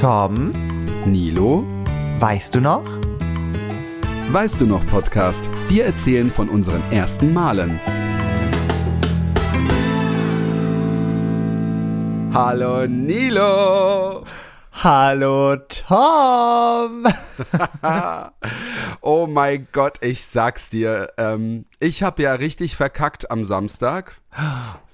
Tom, Nilo, weißt du noch? weißt du noch Podcast? Wir erzählen von unseren ersten Malen. Hallo Nilo! Hallo Tom! oh mein Gott, ich sag's dir. Ähm, ich habe ja richtig verkackt am Samstag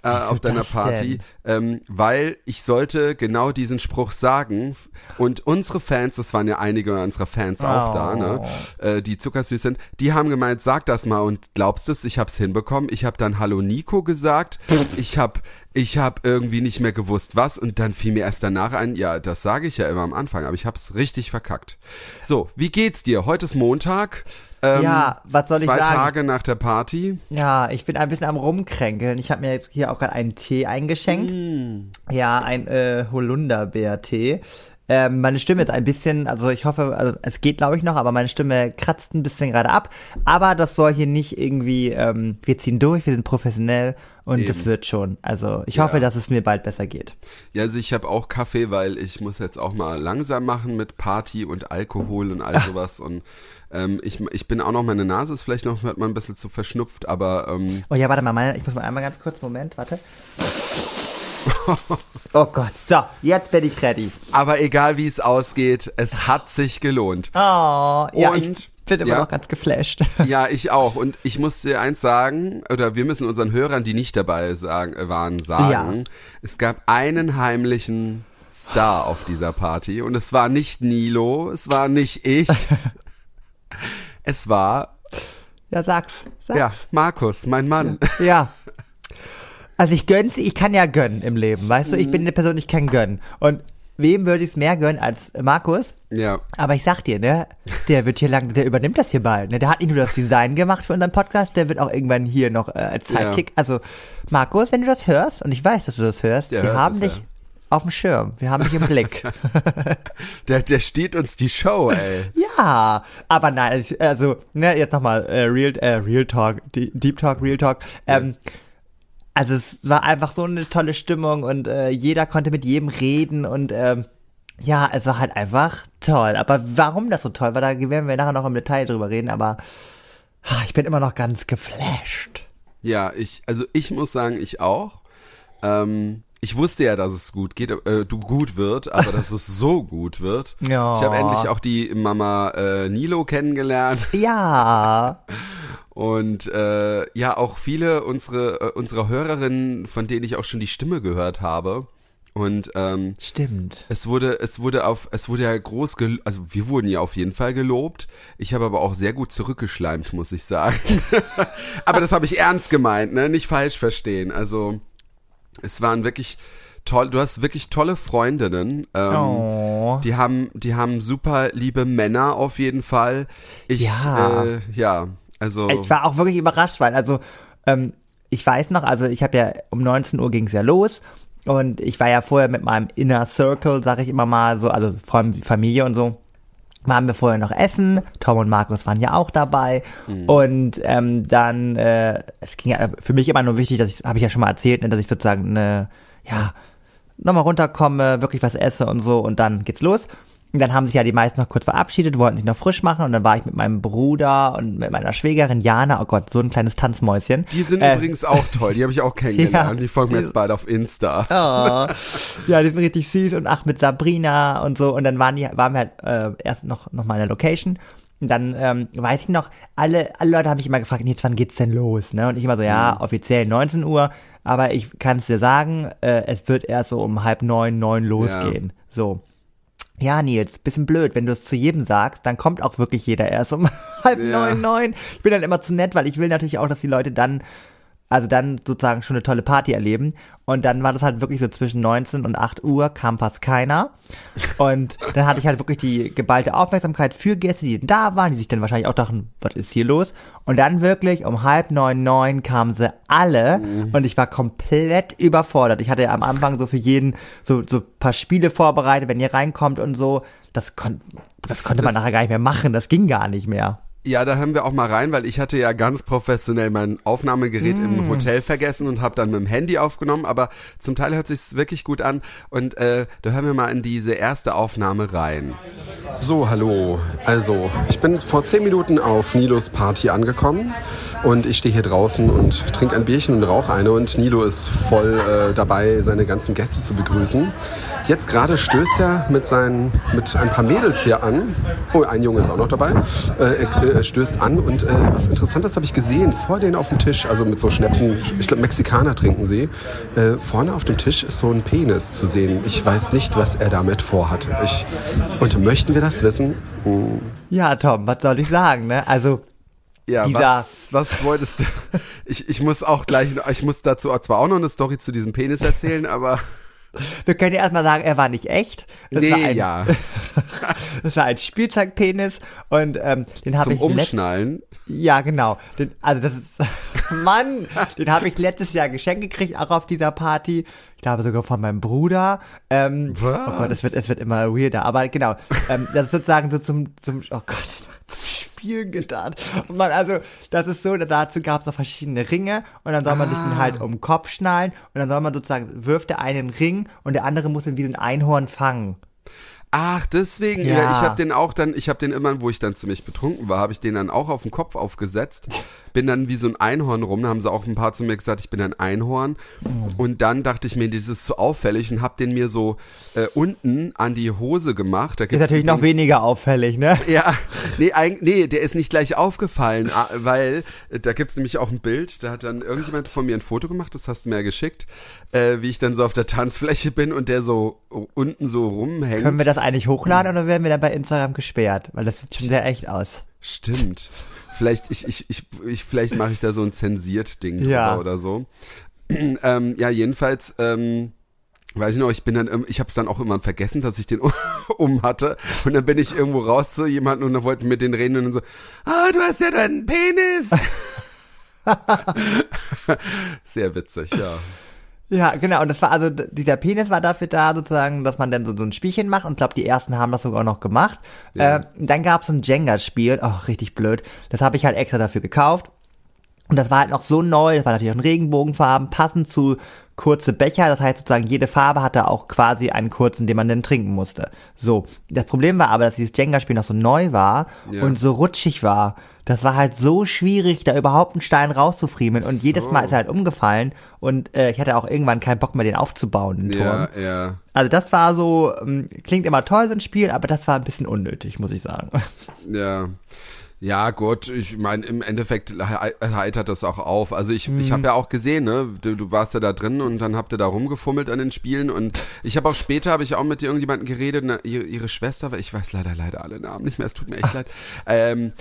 äh, auf deiner Party, ähm, weil ich sollte genau diesen Spruch sagen. Und unsere Fans, das waren ja einige unserer Fans auch Oh. da, ne, äh, die zuckersüß sind, die haben gemeint, sag das mal und glaubst es, ich hab's hinbekommen. Ich habe dann Hallo Nico gesagt. Ich habe ich hab irgendwie nicht mehr gewusst, was. Und dann fiel mir erst danach ein, ja, das sage ich ja immer am Anfang, aber ich hab's richtig verkackt. So, wie geht's dir? Heute ist Montag. Ähm, Ja, was soll ich zwei sagen? Tage nach der Party. Ja, ich bin ein bisschen am Rumkränkeln. Ich habe mir jetzt hier auch gerade einen Tee eingeschenkt. Mm. Ja, ein äh, Holunderbeer-Tee. Ähm, meine Stimme ist ein bisschen, also ich hoffe, also es geht glaube ich noch, aber meine Stimme kratzt ein bisschen gerade ab. Aber das soll hier nicht irgendwie, ähm, wir ziehen durch, wir sind professionell und Eben. das wird schon. Also ich Ja. hoffe, dass es mir bald besser geht. Ja, also ich habe auch Kaffee, weil ich muss jetzt auch mal langsam machen mit Party und Alkohol und all sowas. Und ähm, ich, ich bin auch noch, meine Nase ist vielleicht noch, hört man ein bisschen zu verschnupft, aber ähm, Oh ja, warte mal, meine, ich muss mal einmal ganz kurz, Moment, warte. Oh Gott, so, jetzt bin ich ready. aber egal wie es ausgeht, es hat sich gelohnt. Oh, ja, Und- ich bin immer ja. noch ganz geflasht. Ja, ich auch. Und ich muss dir eins sagen, oder wir müssen unseren Hörern, die nicht dabei sagen, äh, waren, sagen, Ja. es gab einen heimlichen Star auf dieser Party und es war nicht Nilo, es war nicht ich, es war, Ja, sag's, sag's. ja, Markus, mein Mann. Ja. Also ich gönn's, ich kann ja gönnen im Leben, weißt du? Ich bin eine Person, ich kann gönnen. Und wem würde ich es mehr gönnen als Markus? Ja, Aber ich sag dir, ne, der wird hier lang, der übernimmt das hier bald. Ne? Der hat nicht nur das Design gemacht für unseren Podcast, der wird auch irgendwann hier noch äh, als Sidekick. Also Markus, wenn du das hörst, und ich weiß, dass du das hörst, Der wir hört haben das, dich ja. auf dem Schirm, wir haben dich im Blick. der, der steht uns die Show, ey. Ja, aber nein, ich- also, ne, jetzt nochmal, äh, Real, äh, Real Talk, Deep Talk, Real Talk. Ähm, also es war einfach so eine tolle Stimmung und äh, jeder konnte mit jedem reden und ähm, ja, es war halt einfach toll. Aber warum das so toll war, da werden wir nachher noch im Detail drüber reden, aber ah, ich bin immer noch ganz geflasht. Ja, ich, also ich muss sagen, ich auch. Ähm, ich wusste ja, dass es gut geht, äh, du gut wird, aber dass es so gut wird. Ja. Ich habe endlich auch die Mama äh, Nilo kennengelernt Ja, und äh, ja auch viele unsere äh, unserer Hörerinnen, von denen ich auch schon die Stimme gehört habe. Und ähm, stimmt. es wurde, es wurde auf, es wurde ja groß, gel also wir wurden ja auf jeden Fall gelobt. Ich habe aber auch sehr gut zurückgeschleimt, muss ich sagen. aber das habe ich ernst gemeint, ne? Nicht falsch verstehen. Also es waren wirklich toll. Du hast wirklich tolle Freundinnen. Ähm, Oh. Die haben, die haben super liebe Männer auf jeden Fall. Ich, Ja. äh, ja, also Ich war auch wirklich überrascht, weil also ähm, ich weiß noch, also ich habe ja um 19 Uhr ging's ja los und ich war ja vorher mit meinem Inner Circle, sag ich immer mal, so also vor allem Familie und so. Waren wir vorher noch essen, Tom und Markus waren ja auch dabei und ähm, dann, äh, es ging ja für mich immer nur wichtig, dass ich, habe ich ja schon mal erzählt, ne, dass ich sozusagen eine, ja, nochmal runterkomme, wirklich was esse und so und dann geht's los. Und dann haben sich ja die meisten noch kurz verabschiedet, wollten sich noch frisch machen und dann war ich mit meinem Bruder und mit meiner Schwägerin Jana, oh Gott, so ein kleines Tanzmäuschen. die sind Äh, übrigens auch toll. Die habe ich auch kennengelernt. Ja. die folgen mir jetzt beide auf Insta. Oh. ja, die sind richtig süß und ach mit Sabrina und so und dann waren die waren wir halt äh, erst noch noch mal in der Location und dann ähm, weiß ich noch alle alle Leute haben mich immer gefragt, jetzt wann geht's denn los, ne? Und ich immer so ja, offiziell 19 Uhr, aber ich kann es dir sagen, äh, es wird erst so um halb neun neun losgehen. So. Ja, Nils, bisschen blöd, wenn du es zu jedem sagst, dann kommt auch wirklich jeder erst um halb Ja. neun, neun. Ich bin dann immer zu nett, weil ich will natürlich auch, dass die Leute dann, also dann sozusagen schon eine tolle Party erleben. Und dann war das halt wirklich so zwischen 19 und 8 Uhr kam fast keiner. Und dann hatte ich halt wirklich die geballte Aufmerksamkeit für Gäste, die da waren, die sich dann wahrscheinlich auch dachten, was ist hier los? Und dann wirklich um halb neun, neun kamen sie alle und ich war komplett überfordert. Ich hatte ja am Anfang so für jeden so, so paar Spiele vorbereitet, wenn ihr reinkommt und so. Das, kon das konnte man Das- nachher gar nicht mehr machen, das ging gar nicht mehr. Ja, da hören wir auch mal rein, weil ich hatte ja ganz professionell mein Aufnahmegerät mm. im Hotel vergessen und habe dann mit dem Handy aufgenommen, aber zum Teil hört sich wirklich gut an und äh, da hören wir mal in diese erste Aufnahme rein. So, hallo. Also, ich bin vor zehn Minuten auf Nilos Party angekommen und ich stehe hier draußen und trinke ein Bierchen und rauche eine und Nilo ist voll äh, dabei, seine ganzen Gäste zu begrüßen. Jetzt gerade stößt er mit, seinen, mit ein paar Mädels hier an. Oh, ein Junge ist auch noch dabei. Äh, er, stößt an und äh, was Interessantes habe ich gesehen. Vor denen auf dem Tisch, also mit so Schnäpsen, ich glaube Mexikaner trinken sie. Äh, vorne auf dem Tisch ist so ein Penis zu sehen. Ich weiß nicht, was er damit vorhat. Ich, und möchten wir das wissen? Hm. Ja, Tom, was soll ich sagen? Ne? Also ja, was, was wolltest du? Ich, ich muss auch gleich, ich muss dazu zwar auch noch eine Story zu diesem Penis erzählen, aber. Wir können ja erstmal sagen, er war nicht echt. Das nee, war ein, ja. das war ein Spielzeugpenis und ähm, den habe ich. Zum Umschnallen. Ja, genau. Den, also das ist, Mann, den habe ich letztes Jahr geschenkt gekriegt, auch auf dieser Party. Ich glaube sogar von meinem Bruder. Ähm, Was? Oh Gott, es wird, es wird immer weirder. Aber genau, ähm, das ist sozusagen so zum, zum, oh Gott, Spielen getan. Und man, also, das ist so, dazu gab es auch verschiedene Ringe und dann soll man ah. sich den halt um den Kopf schnallen und dann soll man sozusagen, wirft der einen Ring und der andere muss ihn wie ein Einhorn fangen. Ach, deswegen. Ja. ja ich habe den auch dann, ich habe den immer, wo ich dann ziemlich betrunken war, habe ich den dann auch auf den Kopf aufgesetzt bin dann wie so ein Einhorn rum. Da haben sie auch ein paar zu mir gesagt, ich bin ein Einhorn. Und dann dachte ich mir, das ist zu auffällig und hab den mir so äh, unten an die Hose gemacht. Da ist natürlich noch weniger auffällig, ne? Ja, nee, eigentlich, nee, der ist nicht gleich aufgefallen, weil äh, da gibt's nämlich auch ein Bild, da hat dann irgendjemand von mir ein Foto gemacht, das hast du mir ja geschickt, äh, wie ich dann so auf der Tanzfläche bin und der so unten so rumhängt. Können wir das eigentlich hochladen oder werden wir dann bei Instagram gesperrt? Weil das sieht schon sehr echt aus. Stimmt. Vielleicht, ich, ich, ich, ich vielleicht mache ich da so ein zensiert Ding ja. oder so. ähm, ja, jedenfalls, ähm, weiß ich noch, ich bin dann, ich habe es dann auch immer vergessen, dass ich den um hatte. Und dann bin ich irgendwo raus zu jemandem und dann wollten mit denen reden und dann so, ah, du hast ja deinen Penis. Sehr witzig, ja. Ja, genau. Und das war also, dieser Penis war dafür da, sozusagen, dass man dann so, so ein Spielchen macht. Und ich glaube, die ersten haben das sogar noch gemacht. Ja. Äh, dann gab es so ein Jenga-Spiel. Oh, richtig blöd. Das habe ich halt extra dafür gekauft. Und das war halt noch so neu. Das war natürlich auch in Regenbogenfarben, passend zu kurze Becher. Das heißt sozusagen, jede Farbe hatte auch quasi einen kurzen, den man dann trinken musste. So. Das Problem war aber, dass dieses Jenga-Spiel noch so neu war ja. und so rutschig war. Das war halt so schwierig, da überhaupt einen Stein rauszufriemeln. Und so. jedes Mal ist er halt umgefallen. Und äh, ich hatte auch irgendwann keinen Bock mehr, den aufzubauen, den Turm. Ja, ja. Also das war so, ähm, klingt immer toll, so ein Spiel, aber das war ein bisschen unnötig, muss ich sagen. Ja. Ja, gut, ich meine, im Endeffekt heitert das auch auf. Also ich, mhm. ich habe ja auch gesehen, ne, du, du warst ja da drin und dann habt ihr da rumgefummelt an den Spielen und ich habe auch später, habe ich auch mit irgendjemandem geredet, ne, ihre, ihre Schwester, ich weiß leider, leider alle Namen nicht mehr, es tut mir echt leid, ähm,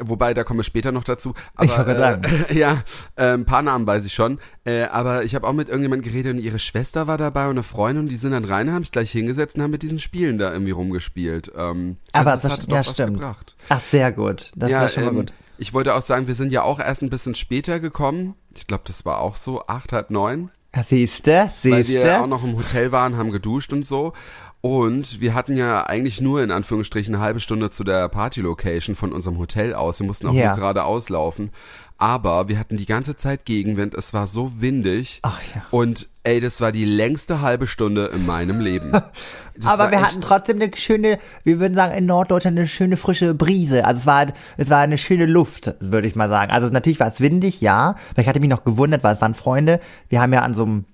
Wobei, da kommen wir später noch dazu. Aber, ich äh, ja, äh, ein paar Namen weiß ich schon. Äh, aber ich habe auch mit irgendjemandem geredet und ihre Schwester war dabei und eine Freundin und die sind dann rein, haben sich gleich hingesetzt und haben mit diesen Spielen da irgendwie rumgespielt. Ähm, aber also das, das ja, stimmt. Gebracht. Ach, sehr gut. Das ja, war schon mal ähm, gut. Ich wollte auch sagen, wir sind ja auch erst ein bisschen später gekommen. Ich glaube, das war auch so acht, halb neun. Siehste, siehste. Weil wir auch noch im Hotel waren, haben geduscht und so. Und wir hatten ja eigentlich nur in Anführungsstrichen eine halbe Stunde zu der Party-Location von unserem Hotel aus. Wir mussten auch ja. nur gerade auslaufen. Aber wir hatten die ganze Zeit Gegenwind. Es war so windig. Ach ja. Und ey, das war die längste halbe Stunde in meinem Leben. Aber wir hatten trotzdem eine schöne, wir würden sagen, in Norddeutschland eine schöne frische Brise. Also es war, es war eine schöne Luft, würde ich mal sagen. Also natürlich war es windig, ja. Vielleicht hatte mich noch gewundert, weil es waren Freunde. Wir haben ja an so einem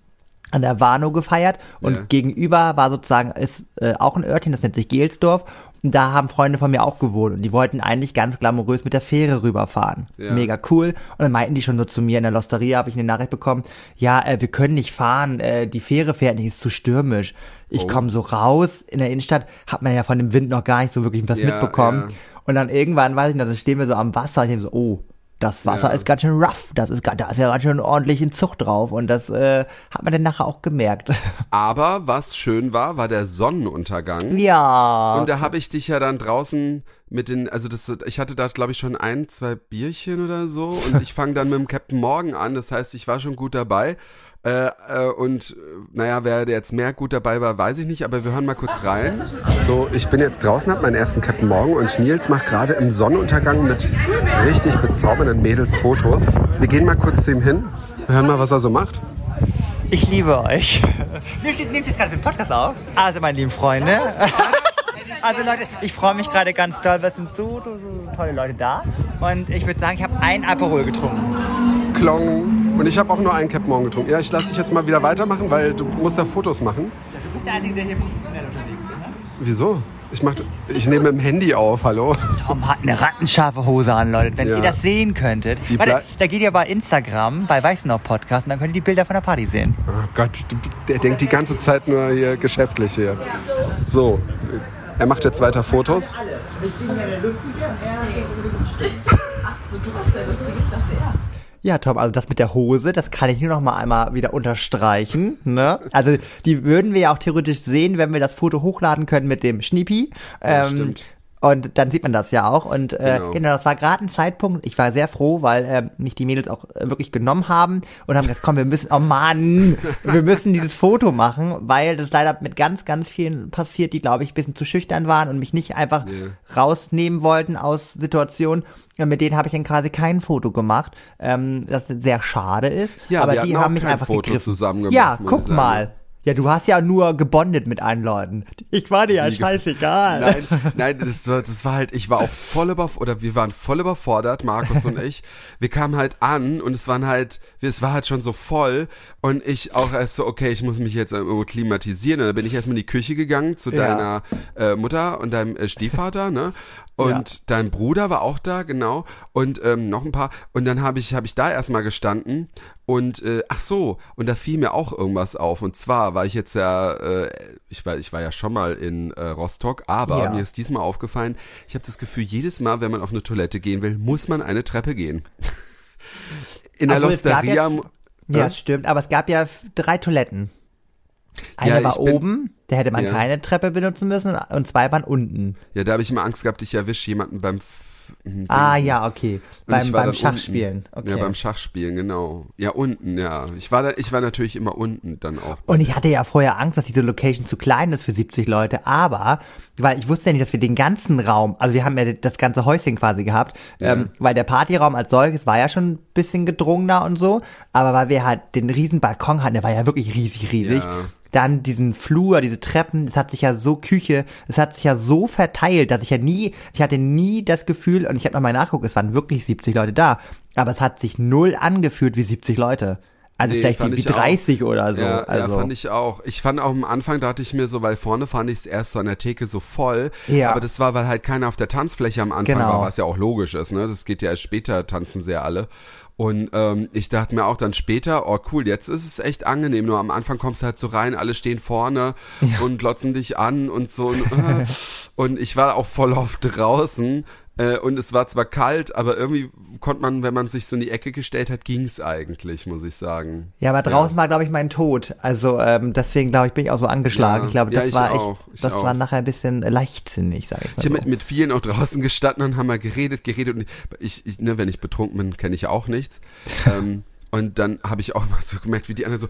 an der Warnow gefeiert und ja. gegenüber war sozusagen ist äh, auch ein Örtchen, das nennt sich Gelsdorf und da haben Freunde von mir auch gewohnt und die wollten eigentlich ganz glamourös mit der Fähre rüberfahren. Ja. Mega cool. Und dann meinten die schon so zu mir in der Losteria, habe ich eine Nachricht bekommen, ja, äh, wir können nicht fahren, äh, die Fähre fährt nicht, ist zu stürmisch. Ich oh. komme so raus in der Innenstadt, hat man ja von dem Wind noch gar nicht so wirklich was ja, mitbekommen. Und dann irgendwann, weiß ich noch, dann stehen wir so am Wasser, ich denke so, oh, das Wasser ja. ist ganz schön rough. Das ist, da ist ja ganz schön ordentlich ein Zug drauf. Und das äh, hat man dann nachher auch gemerkt. Aber was schön war, war der Sonnenuntergang. Ja. Und da habe ich dich ja dann draußen mit den, also das, ich hatte da glaube ich schon ein, zwei Bierchen oder so. Und ich fange dann mit dem Captain Morgan an. Das heißt, ich war schon gut dabei. Äh, äh, und äh, naja, wer jetzt mehr gut dabei war, weiß ich nicht, aber wir hören mal kurz rein. So, ich bin jetzt draußen, hab meinen ersten Captain Morgen und Nils macht gerade im Sonnenuntergang mit richtig bezaubernden Mädels Fotos. Wir gehen mal kurz zu ihm hin, wir hören mal, was er so macht. Ich liebe euch. Nimmst du jetzt gerade den Podcast auf? Also, meine lieben Freunde. Also Leute, ich freue mich gerade ganz doll. Es sind so, so, so tolle Leute da. Und ich würde sagen, ich habe ein Aperol getrunken. Klong. Und ich habe auch nur einen Captain Morgen getrunken. Ja, ich lasse dich jetzt mal wieder weitermachen, weil du musst ja Fotos machen. Ja, du bist der Einzige, der hier professionell unterwegs ist, ne? Wieso? Ich, mach, ich nehme mit dem Handy auf, hallo. Tom hat eine rattenscharfe Hose an, Leute. Wenn Ja. ihr das sehen könntet. Die Warte, da geht ihr bei Instagram, bei Weiß noch Podcast und dann könnt ihr die Bilder von der Party sehen. Oh Gott, du- der denkt die ganze Zeit nur hier geschäftlich hier. So, er macht jetzt weiter Fotos. Ja, Tom, also das mit der Hose, das kann ich nur noch mal einmal wieder unterstreichen. Ne? Also die würden wir ja auch theoretisch sehen, wenn wir das Foto hochladen können mit dem Schniepi. Ja, Ähm, stimmt. Und dann sieht man das ja auch. Und äh, Genau. genau. das war gerade ein Zeitpunkt. Ich war sehr froh, weil äh, mich die Mädels auch äh, wirklich genommen haben und haben gesagt, komm, wir müssen, oh Mann, wir müssen dieses Foto machen, weil das leider mit ganz, ganz vielen passiert, die, glaube ich, ein bisschen zu schüchtern waren und mich nicht einfach rausnehmen wollten aus Situationen. Und mit denen habe ich dann quasi kein Foto gemacht, ähm, das sehr schade ist. Ja, aber die haben mich einfach Foto gegriffen. zusammen gemacht, Ja, guck mal. Ja, du hast ja nur gebondet mit allen Leuten. Ich war dir ja Wie scheißegal. Nein, nein, das war, das war halt, ich war auch voll über, oder wir waren voll überfordert, Markus und ich. Wir kamen halt an und es waren halt, es war halt schon so voll und ich auch erst so, okay, ich muss mich jetzt irgendwo klimatisieren. Und dann bin ich erstmal in die Küche gegangen zu Ja. deiner äh, Mutter und deinem äh, Stiefvater, ne? Und Ja. dein Bruder war auch da, genau. Und ähm, noch ein paar. Und dann habe ich, habe ich da erstmal gestanden. Und äh, ach so, und da fiel mir auch irgendwas auf. Und zwar war ich jetzt ja, äh, ich war, ich war ja schon mal in äh, Rostock, aber Ja. mir ist diesmal aufgefallen, ich habe das Gefühl, jedes Mal, wenn man auf eine Toilette gehen will, muss man eine Treppe gehen. In der gab Losteria. Ja, stimmt, aber es gab ja drei Toiletten. Eine Ja, war ich bin- oben, da hätte man Ja. keine Treppe benutzen müssen und zwei waren unten. Ja, da habe ich immer Angst gehabt, ich erwische jemanden beim. Ah ja, okay. Beim, beim Schachspielen. Okay. Ja, beim Schachspielen, genau. Ja, unten, ja. Ich war da, ich war natürlich immer unten dann auch. Und ich hatte ja vorher Angst, dass diese Location zu klein ist für 70 Leute, aber, weil ich wusste ja nicht, dass wir den ganzen Raum, also wir haben ja das ganze Häuschen quasi gehabt, ähm, weil der Partyraum als solches war ja schon ein bisschen gedrungener und so, aber weil wir halt den riesen Balkon hatten, der war ja wirklich riesig, riesig. Ja. Dann diesen Flur, diese Treppen, das hat sich ja so Küche, das hat sich ja so verteilt, dass ich ja nie, ich hatte nie das Gefühl, und ich habe nochmal nachgeguckt, es waren wirklich 70 Leute da, aber es hat sich null angefühlt wie 70 Leute. Also Nee, vielleicht wie, wie ich auch. 30 oder so. Ja, also. ja, fand ich auch. Ich fand auch am Anfang dachte ich mir so, weil vorne fand ich es erst so an der Theke so voll. Ja. Aber das war, weil halt keiner auf der Tanzfläche am Anfang Genau. war, was ja auch logisch ist, ne? Das geht ja erst später, tanzen sehr alle. Und ähm, ich dachte mir auch dann später, oh cool, jetzt ist es echt angenehm. Nur am Anfang kommst du halt so rein, alle stehen vorne und glotzen dich an und so. Und, äh, und ich war auch voll oft draußen. Äh, und es war zwar kalt, aber irgendwie konnte man, wenn man sich so in die Ecke gestellt hat, ging's eigentlich, muss ich sagen. Ja, aber draußen war, glaube ich, mein Tod. Also ähm, deswegen, glaube ich, bin ich auch so angeschlagen. Ja. ich glaube, Ja, das ich war auch. echt, Ich das auch. war nachher ein bisschen leichtsinnig, sag ich mal. Ich habe so. mit, mit vielen auch draußen gestanden und haben mal geredet, geredet und ich, ich ne, wenn ich betrunken bin, kenne ich ja auch nichts. ähm, und dann habe ich auch mal so gemerkt, wie die anderen so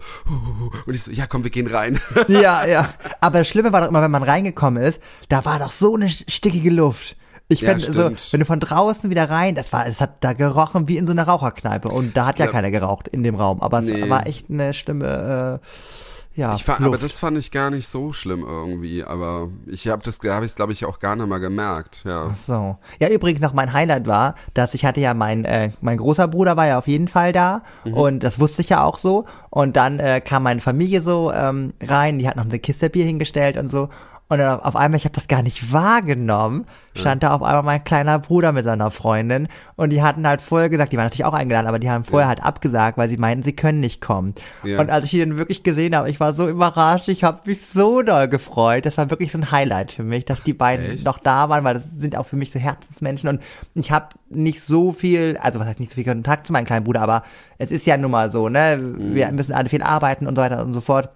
und ich so, ja komm, wir gehen rein. ja, ja. Aber das Schlimme war doch immer, wenn man reingekommen ist, da war doch so eine stickige Luft. Ich Ja, finde, so, wenn du von draußen wieder rein, das war, es hat da gerochen wie in so einer Raucherkneipe und da hat ja Ja. keiner geraucht in dem Raum, aber es Nee. war echt eine schlimme, äh, ja, Ich fand, aber Luft. das fand ich gar nicht so schlimm irgendwie, aber ich habe das habe ich glaube ich auch gar nicht mal gemerkt, ja. So. Ja, übrigens noch mein Highlight war, dass ich hatte ja mein, äh, mein großer Bruder war ja auf jeden Fall da und das wusste ich ja auch so. Und dann äh, kam meine Familie so ähm, rein, die hat noch eine Kiste Bier hingestellt und so. Und dann auf einmal, ich habe das gar nicht wahrgenommen, stand da auf einmal mein kleiner Bruder mit seiner Freundin und die hatten halt vorher gesagt, die waren natürlich auch eingeladen, aber die haben vorher halt abgesagt, weil sie meinten, sie können nicht kommen. Ja. Und als ich die dann wirklich gesehen habe, ich war so überrascht, ich habe mich so doll gefreut. Das war wirklich so ein Highlight für mich, dass die beiden Echt? noch da waren, weil das sind auch für mich so Herzensmenschen und ich habe nicht so viel, also was heißt nicht so viel Kontakt zu meinem kleinen Bruder, aber es ist ja nun mal so, ne? Wir müssen alle viel arbeiten und so weiter und so fort.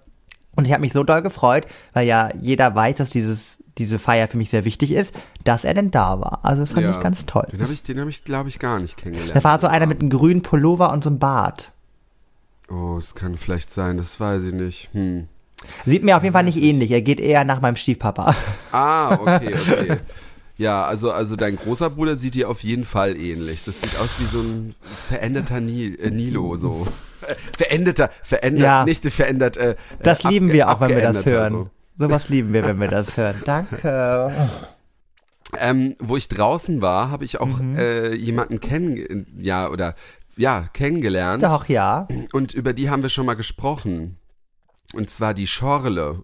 Und ich habe mich so doll gefreut, weil ja jeder weiß, dass dieses diese Feier für mich sehr wichtig ist, dass er denn da war. Also fand ja. ich ganz toll. Den habe ich den habe ich glaube ich gar nicht kennengelernt. Da war so einer mit einem grünen Pullover und so einem Bart. Oh, es kann vielleicht sein, das weiß ich nicht. Hm. Sieht mir auf jeden Fall nicht ähnlich. Er geht eher nach meinem Stiefpapa. Ah, okay, okay. Ja, also, also dein großer Bruder sieht dir auf jeden Fall ähnlich. Das sieht aus wie so ein veränderter äh, Nilo, so. Äh, veränderter, verändert, Ja. nicht verändert. Äh, Das äh, lieben wir auch, wenn wir das hören. So. Sowas lieben wir, wenn wir das hören. Danke. Ähm, wo ich draußen war, habe ich auch Mhm. äh, jemanden kennen, ja, oder ja, kennengelernt. Doch, ja. Und über die haben wir schon mal gesprochen. Und zwar die Schorle.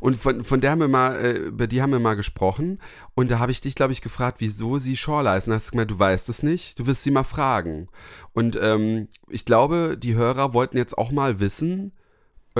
Und von, von der haben wir mal, äh, über die haben wir mal gesprochen. Und da habe ich dich, glaube ich, gefragt, wieso sie Schorle heißt. Und hast du gemeint, du weißt es nicht, du wirst sie mal fragen. Und ähm, ich glaube, die Hörer wollten jetzt auch mal wissen,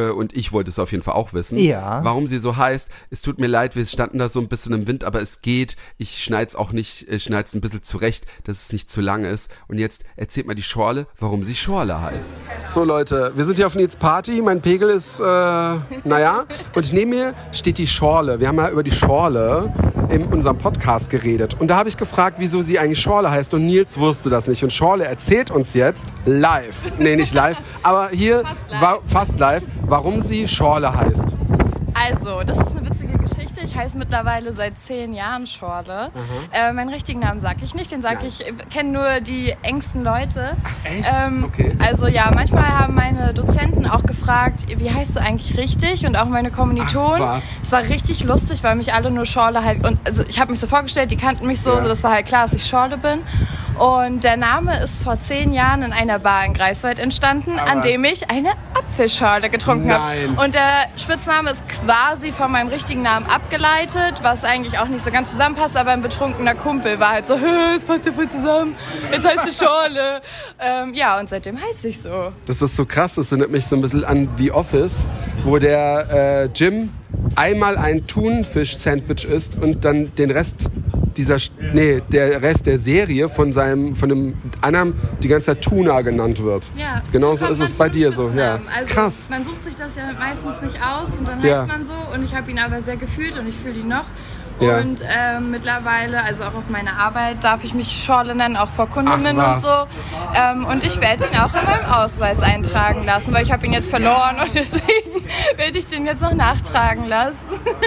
und ich wollte es auf jeden Fall auch wissen, Ja. warum sie so heißt. Es tut mir leid, wir standen da so ein bisschen im Wind, aber es geht. Ich schneid's auch nicht, ich schneid's ein bisschen zurecht, dass es nicht zu lang ist. Und jetzt erzählt mal die Schorle, warum sie Schorle heißt. So Leute, wir sind hier auf Nils Party. Mein Pegel ist, äh, naja. Und neben mir steht die Schorle. Wir haben ja über die Schorle in unserem Podcast geredet. Und da habe ich gefragt, wieso sie eigentlich Schorle heißt. Und Nils wusste das nicht. Und Schorle erzählt uns jetzt live, nee, nicht live, aber hier live. war fast live, warum sie Schorle heißt. Also, das ist eine witzige Geschichte. Ich heiße mittlerweile seit zehn Jahren Schorle. Äh, meinen richtigen Namen sage ich nicht, den sage ich, äh, kennen nur die engsten Leute. echt? Ähm, Okay. Also ja, manchmal haben meine Dozenten auch gefragt, wie heißt du eigentlich richtig? Und auch meine Kommilitonen. Ach, was? Es war richtig lustig, weil mich alle nur Schorle halt und also ich habe mich so vorgestellt, die kannten mich so, Ja. das war halt klar, dass ich Schorle bin. Und der Name ist vor zehn Jahren in einer Bar in Greifswald entstanden, Aber- an dem ich eine Apfelschorle getrunken Nein. habe. Und der Spitzname ist quasi von meinem richtigen Namen abgeleitet, was eigentlich auch nicht so ganz zusammenpasst, aber ein betrunkener Kumpel war halt so, "Hä, es passt ja voll zusammen, jetzt heißt du Schorle. ähm, ja, und seitdem heiße ich so. Das ist so krass, das erinnert mich so ein bisschen an The Office, wo der äh, Jim einmal ein Thunfisch-Sandwich isst und dann den Rest dieser, nee, der Rest der Serie von seinem, von dem anderen die ganze Zeit Tuna genannt wird. Ja, Genau so ist es bei dir so, ja. Also, Krass. Man sucht sich das ja meistens nicht aus und dann Ja. heißt man so und ich habe ihn aber sehr gefühlt und ich fühle ihn noch. Ja. Und ähm, mittlerweile, also auch auf meiner Arbeit, darf ich mich Schorle nennen, auch vor Kundinnen Ach, und so. Ähm, und ich werde ihn auch in meinem Ausweis eintragen lassen, weil ich habe ihn jetzt verloren und deswegen werde ich den jetzt noch nachtragen lassen.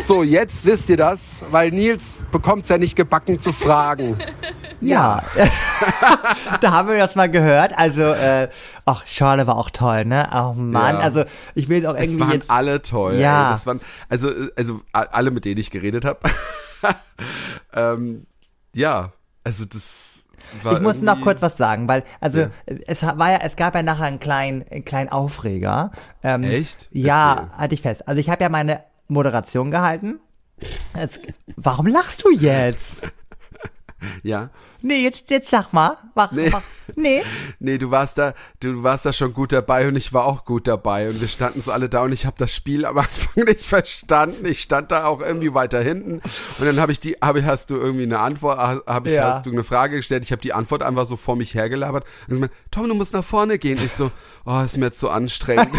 So, jetzt wisst ihr das, weil Nils bekommt es ja nicht gebacken zu fragen. Ja. da haben wir das mal gehört. Also, äh, ach, Schorle war auch toll, ne? Oh Mann, Ja. also ich will es auch Es irgendwie waren jetzt. alle toll. Ja. Das waren, also, also alle, mit denen ich geredet habe. ähm, ja, also das war Ich muss noch kurz was sagen, weil, also Ja. es war ja, es gab ja nachher einen kleinen, einen kleinen Aufreger. Ähm, Echt? Ja, Erzähl. hatte ich fest. Also ich habe ja meine Moderation gehalten. Jetzt, warum lachst du jetzt? Ja. Nee, jetzt, jetzt sag mal. Mach, Nee. Mach, nee. Nee, du warst da, du warst da schon gut dabei und ich war auch gut dabei und wir standen so alle da und ich habe das Spiel am Anfang nicht verstanden. Ich stand da auch irgendwie weiter hinten und dann habe ich die, habe ich, hast du irgendwie eine Antwort, habe ich, Ja. hast du eine Frage gestellt, ich habe die Antwort einfach so vor mich hergelabert und ich meinte, Tom, du musst nach vorne gehen. Ich so, oh, ist mir jetzt so anstrengend.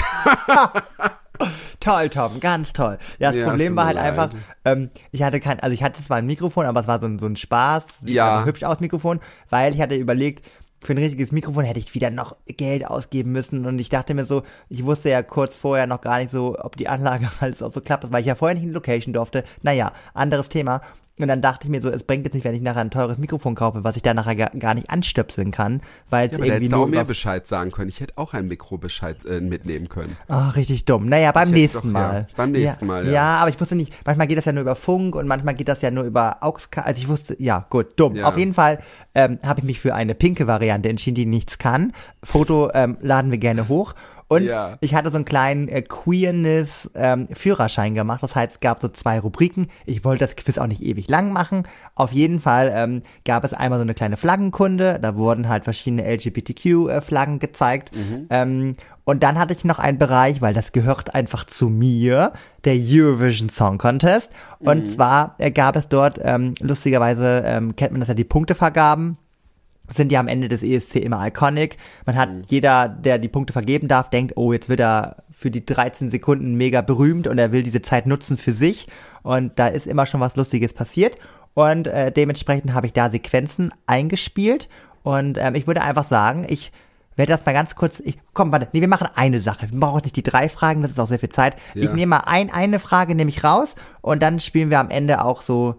Toll, Tom, ganz toll. Ja, das Ja, Problem war halt leid. einfach, ähm, ich hatte kein, also ich hatte zwar ein Mikrofon, aber es war so ein, so ein Spaß, sieht Ja. einfach hübsch aus Mikrofon, weil ich hatte überlegt, für ein richtiges Mikrofon hätte ich wieder noch Geld ausgeben müssen und ich dachte mir so, ich wusste ja kurz vorher noch gar nicht so, ob die Anlage alles auch so klappt, weil ich ja vorher nicht in die Location durfte. Naja, anderes Thema. Und dann dachte ich mir so, es bringt jetzt nicht, wenn ich nachher ein teures Mikrofon kaufe, was ich dann nachher gar, gar nicht anstöpseln kann, weil es Ja, irgendwie du auch nur mehr Bescheid sagen können. Ich hätte auch ein Mikrobescheid äh, mitnehmen können. Oh, richtig dumm. Naja, beim Ich nächsten doch, ja, Mal. beim nächsten ja, Mal, ja. Ja, aber ich wusste nicht, manchmal geht das ja nur über Funk und manchmal geht das ja nur über AUX. Also ich wusste, ja, gut, dumm. Ja. Auf jeden Fall ähm, habe ich mich für eine pinke Variante entschieden, die nichts kann. Foto ähm, laden wir gerne hoch. Und Ja. ich hatte so einen kleinen äh, Queerness-Führerschein gemacht. Das heißt, es gab so zwei Rubriken. Ich wollte das Quiz auch nicht ewig lang machen. Auf jeden Fall ähm, gab es einmal so eine kleine Flaggenkunde. Da wurden halt verschiedene LGBTQ-Flaggen gezeigt. Ähm, und dann hatte ich noch einen Bereich, weil das gehört einfach zu mir, der Eurovision Song Contest. Und zwar äh, gab es dort, ähm, lustigerweise ähm, kennt man das ja, die Punktevergaben sind ja am Ende des ESC immer iconic. Man hat jeder, der die Punkte vergeben darf, denkt, oh, jetzt wird er für die 13 Sekunden mega berühmt und er will diese Zeit nutzen für sich. Und da ist immer schon was Lustiges passiert. Und äh, dementsprechend habe ich da Sequenzen eingespielt. Und ähm, ich würde einfach sagen, ich werde das mal ganz kurz. Ich, komm, warte, nee, wir machen eine Sache. Wir brauchen nicht die drei Fragen, das ist auch sehr viel Zeit. Ja. Ich nehme mal ein, eine Frage nehme ich raus und dann spielen wir am Ende auch so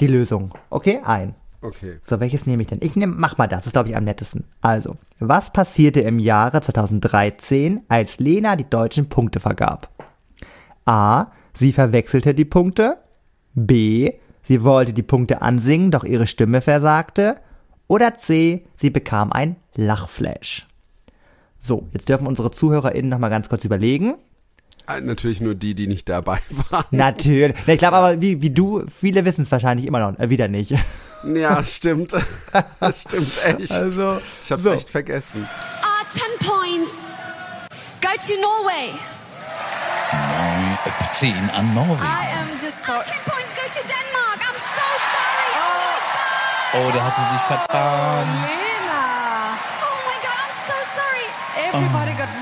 die Lösung. Okay? Ein. Okay. So, welches nehme ich denn? Ich nehme, mach mal das, das ist glaube ich am nettesten. Also, was passierte im Jahre 2013, als Lena die deutschen Punkte vergab? A. Sie verwechselte die Punkte. B. Sie wollte die Punkte ansingen, doch ihre Stimme versagte. Oder C. Sie bekam ein Lachflash. So, jetzt dürfen unsere ZuhörerInnen nochmal ganz kurz überlegen. Ah, Natürlich nur die, die nicht dabei waren. Natürlich. Na, Ich glaube aber, wie, wie du, viele wissen es wahrscheinlich immer noch, äh, wieder nicht. Ja, stimmt. Das stimmt echt. Also, Ich hab's so. echt vergessen. Ah, 10 points. Go to Norway. Norway, äh, 10 an Norwegen. I am just sorry. 10 points go to Denmark. I'm so sorry. Oh my god. Oh, der hatte sich vertan. Lena! Oh my god, I'm so sorry. Everybody got really nervous. I'm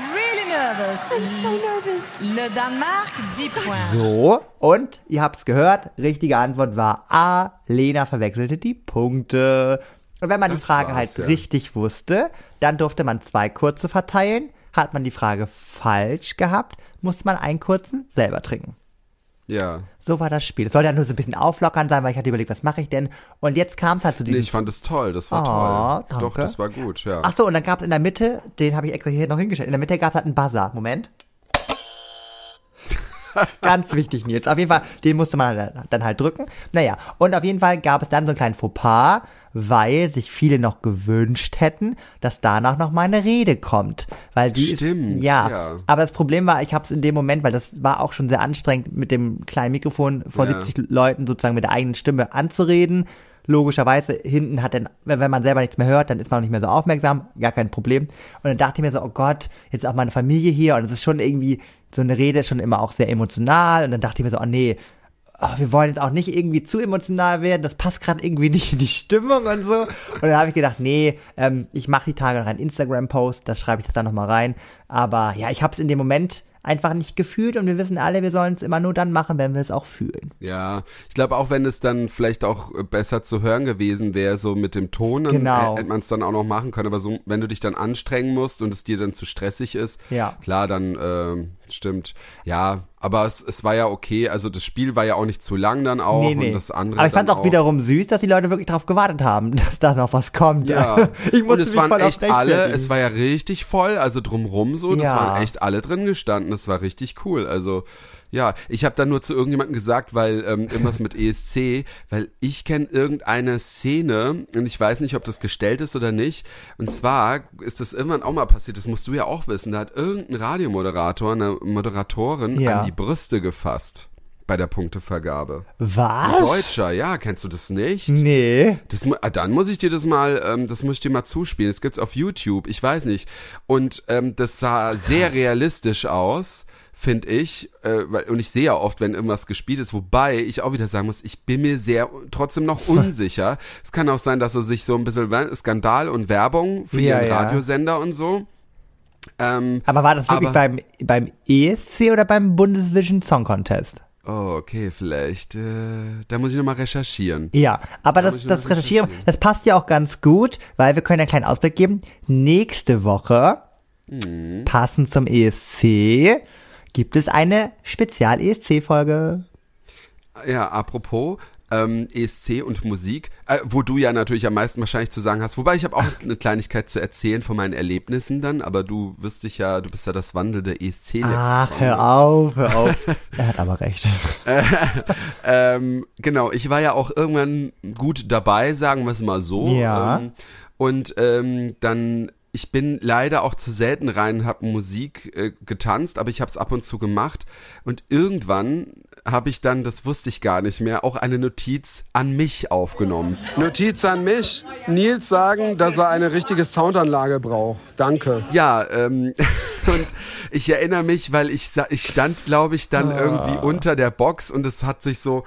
so nervous. Le Danemark, 10 points. So, und ihr habt's gehört, richtige Antwort war A. Lena verwechselte die Punkte. Und wenn man die Das Frage war's, halt ja. richtig wusste, dann durfte man zwei kurze verteilen. Hat man die Frage falsch gehabt, musste man einen kurzen selber trinken. Ja. So war das Spiel. Es sollte ja nur so ein bisschen auflockern sein, weil ich hatte überlegt, was mache ich denn? Und jetzt kam es halt zu Nee, diesem... ich fand es toll. Das war Oh, toll. danke. Doch, das war gut, ja. Ach so, und dann gab es in der Mitte, den habe ich extra hier noch hingestellt, in der Mitte gab es halt einen Buzzer. Moment. Ganz wichtig, Nils. Auf jeden Fall, den musste man dann- dann halt drücken. Naja, und auf jeden Fall gab es dann so einen kleinen Fauxpas, weil sich viele noch gewünscht hätten, dass danach noch mal eine Rede kommt. Weil die Stimmt, ist, ja, ja. Aber das Problem war, ich habe es in dem Moment, weil das war auch schon sehr anstrengend, mit dem kleinen Mikrofon vor Ja. 70 Leuten sozusagen mit der eigenen Stimme anzureden. Logischerweise, hinten hat dann, wenn wenn man selber nichts mehr hört, dann ist man auch nicht mehr so aufmerksam, gar kein Problem. Und dann dachte ich mir so, oh Gott, jetzt ist auch meine Familie hier und es ist schon irgendwie, so eine Rede ist schon immer auch sehr emotional. Und dann dachte ich mir so, oh nee, oh, wir wollen jetzt auch nicht irgendwie zu emotional werden, das passt gerade irgendwie nicht in die Stimmung und so. Und dann habe ich gedacht, nee, ähm, ich mache die Tage noch einen Instagram-Post, das schreibe ich jetzt dann nochmal rein. Aber ja, ich habe es in dem Moment einfach nicht gefühlt und wir wissen alle, wir sollen es immer nur dann machen, wenn wir es auch fühlen. Ja, ich glaube auch, wenn es dann vielleicht auch äh, besser zu hören gewesen wäre, so mit dem Ton, dann Genau. hätte man es dann auch noch machen können. Aber so, wenn du dich dann anstrengen musst und es dir dann zu stressig ist, Ja. klar, dann ähm, stimmt. Ja, aber es, es war ja okay. Also das Spiel war ja auch nicht zu lang dann auch nee, nee. und das andere. Aber ich fand dann auch wiederum süß, dass die Leute wirklich darauf gewartet haben, dass da noch was kommt. Ja, ich und musste es mich waren echt alle, es war ja richtig voll, also drumrum so, das Ja. waren echt alle drin gestanden, das war richtig cool, also ja, ich habe dann nur zu irgendjemandem gesagt, weil ähm, irgendwas mit ESC, weil ich kenne irgendeine Szene und ich weiß nicht, ob das gestellt ist oder nicht. Und zwar ist das irgendwann auch mal passiert, das musst du ja auch wissen. Da hat irgendein Radiomoderator, eine Moderatorin Ja. an die Brüste gefasst bei der Punktevergabe. Was? Deutscher, ja, kennst du das nicht? Nee. Das, ah, dann muss ich dir das mal, ähm, das muss ich dir mal zuspielen. Das gibt's auf YouTube, ich weiß nicht. Und ähm, das sah sehr realistisch aus, finde ich. Äh, weil, und ich sehe ja oft, wenn irgendwas gespielt ist, wobei ich auch wieder sagen muss, ich bin mir sehr trotzdem noch unsicher. es kann auch sein, dass er sich so ein bisschen Skandal und Werbung für Ja, ihren ja. Radiosender und so. Ähm, Aber war das wirklich Aber- beim, beim ESC oder beim Bundesvision Song Contest? oh, okay, vielleicht. Äh, da muss ich nochmal recherchieren. Ja, aber muss das, das recherchieren. das passt ja auch ganz gut, weil wir können einen kleinen Ausblick geben. Nächste Woche, Mhm. passend zum ESC, gibt es eine Spezial-ESC-Folge. Ja, apropos ähm, ESC und Musik, äh, wo du ja natürlich am meisten wahrscheinlich zu sagen hast. Wobei ich habe auch eine Kleinigkeit zu erzählen von meinen Erlebnissen dann, aber du wirst dich ja, du bist ja das wandelnde ESC-Lexikon. Ach, hör auf, hör auf. er hat aber recht. ähm, genau, ich war ja auch irgendwann gut dabei, sagen wir es mal so. Ja. Ähm, und ähm, dann, ich bin leider auch zu selten rein, habe Musik äh, getanzt, aber ich habe es ab und zu gemacht. Und irgendwann habe ich dann, das wusste ich gar nicht mehr, auch eine Notiz an mich aufgenommen. Notiz an mich. Nils sagen, dass er eine richtige Soundanlage braucht. Danke. Ja, ähm, und ich erinnere mich, weil ich, ich stand, glaube ich, dann irgendwie unter der Box und es hat sich so,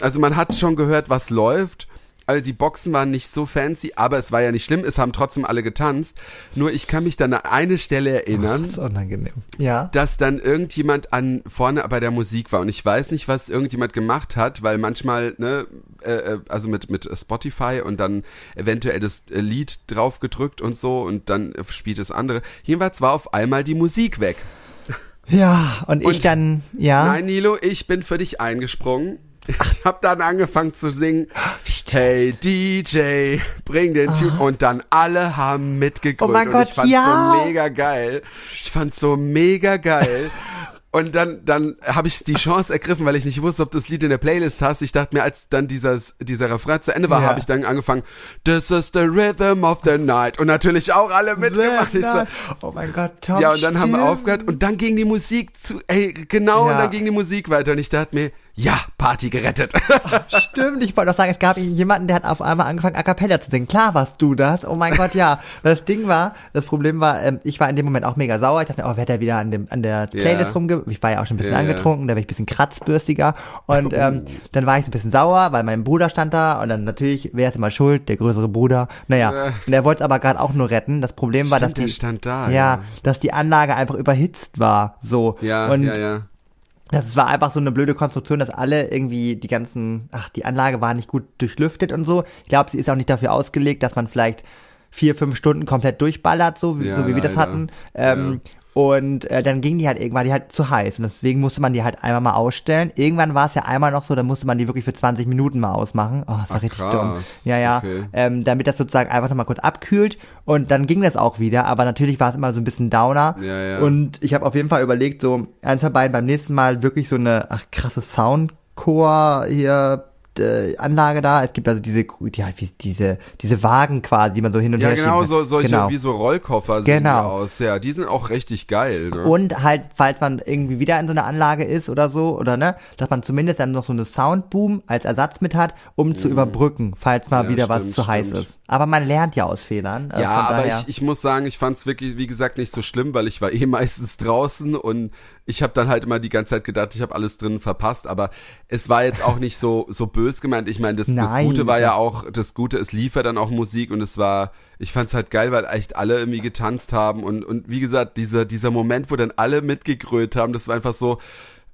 also man hat schon gehört, was läuft Also die Boxen waren nicht so fancy, aber es war ja nicht schlimm, es haben trotzdem alle getanzt. Nur ich kann mich dann an eine Stelle erinnern, Das ist unangenehm. Ja. dass dann irgendjemand an vorne bei der Musik war und ich weiß nicht, was irgendjemand gemacht hat, weil manchmal ne äh, äh, also mit mit Spotify und dann eventuell das äh, Lied drauf gedrückt und so und dann spielt das andere. Jedenfalls war auf einmal die Musik weg. Ja, und, Und- ich dann, ja. Nein, Nilo, ich bin für dich eingesprungen. Ich hab dann angefangen zu singen. Hey DJ, bring den Tune und dann alle haben mitgegrölt Oh mein und Gott, ich fand's ja. so mega geil. Ich fand's so mega geil. Und dann, dann habe ich die Chance ergriffen, weil ich nicht wusste, ob das Lied in der Playlist hast. Ich dachte mir, als dann dieses, dieser Refrain zu Ende war, Ja. habe ich dann angefangen, This is the rhythm of the night. Und natürlich auch alle mitgemacht. Ich so, oh mein Gott, Tom. ja, und dann haben wir stimmt. aufgehört und dann ging die Musik zu, ey, genau, und Ja. dann ging die Musik weiter und ich dachte mir, ja, Party gerettet. Stimmt, ich wollte auch sagen, es gab jemanden, der hat auf einmal angefangen, A Cappella zu singen. Klar warst du das. Oh mein Gott, ja. Das Ding war, das Problem war, ähm, ich war in dem Moment auch mega sauer. Ich dachte, oh, wer hat da wieder an, dem, an der Playlist Ja. rumge... Ich war ja auch schon ein bisschen ja. angetrunken, da war ich ein bisschen kratzbürstiger. Und ähm, dann war ich ein bisschen sauer, weil mein Bruder stand da und dann natürlich, wer ist immer schuld? Der größere Bruder. Naja, Ja. und er wollte es aber gerade auch nur retten. Das Problem war, Stimmt, dass die, der stand da, ja, ja. dass die Anlage einfach überhitzt war. So. ja, und ja, ja. Das war einfach so eine blöde Konstruktion, dass alle irgendwie die ganzen, ach, die Anlage war nicht gut durchlüftet und so. Ich glaube, sie ist auch nicht dafür ausgelegt, dass man vielleicht vier, fünf Stunden komplett durchballert, so, wie- Ja, so wie wir das hatten. Ähm, Und äh, dann ging die halt irgendwann, die halt zu heiß. Und deswegen musste man die halt einmal mal ausstellen. Irgendwann war es ja einmal noch so, da musste man die wirklich für 20 Minuten mal ausmachen. Oh, das war Ach, richtig krass. dumm. Ja, ja. Okay. Ähm, damit das sozusagen einfach nochmal kurz abkühlt. Und dann ging das auch wieder. Aber natürlich war es immer so ein bisschen Downer. Ja, ja. Und ich habe auf jeden Fall überlegt, so eins der beiden beim nächsten Mal wirklich so eine ach, krasse Soundcore hier äh, Anlage da. Es gibt also diese, ja, wie, diese, diese Wagen quasi, die man so hin und Ja, her genau, schieben so, solche genau. wie so Rollkoffer sehen Genau. die aus. Ja, die sind auch richtig geil. Ne? Und halt, falls man irgendwie wieder in so einer Anlage ist oder so, oder ne, dass man zumindest dann noch so eine Soundboom als Ersatz mit hat, um zu überbrücken, falls mal Ja, wieder was stimmt, zu heiß stimmt. ist. Aber man lernt ja aus Fehlern. äh, ja, aber ich, ich muss sagen, ich fand's wirklich, wie gesagt, nicht so schlimm, weil ich war eh meistens draußen und ich habe dann halt immer die ganze Zeit gedacht, ich habe alles drin verpasst, aber es war jetzt auch nicht so so bös gemeint. Ich meine, das, das Gute war ja auch, das Gute, es lief ja dann auch Musik und es war, ich fand's halt geil, weil echt alle irgendwie getanzt haben und und wie gesagt, dieser dieser Moment, wo dann alle mitgegrölt haben, das war einfach so,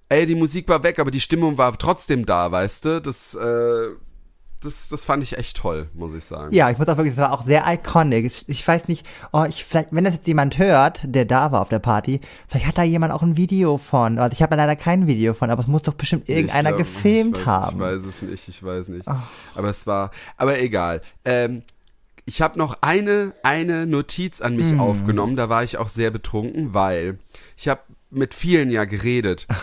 ey, die Musik war weg, aber die Stimmung war trotzdem da, weißt du? Das äh, das, das fand ich echt toll, muss ich sagen. Ja, ich muss auch wirklich, das war auch sehr iconic. Ich, weiß nicht, oh, ich, vielleicht, wenn das jetzt jemand hört, der da war auf der Party, vielleicht hat da jemand auch ein Video von. Also ich habe da leider kein Video von, aber es muss doch bestimmt irgendeiner glaub, gefilmt ich weiß, haben. Ich weiß es nicht, ich weiß nicht. Aber es war, aber egal. Ähm, ich habe noch eine, eine Notiz an mich aufgenommen, da war ich auch sehr betrunken, weil ich habe mit vielen ja geredet.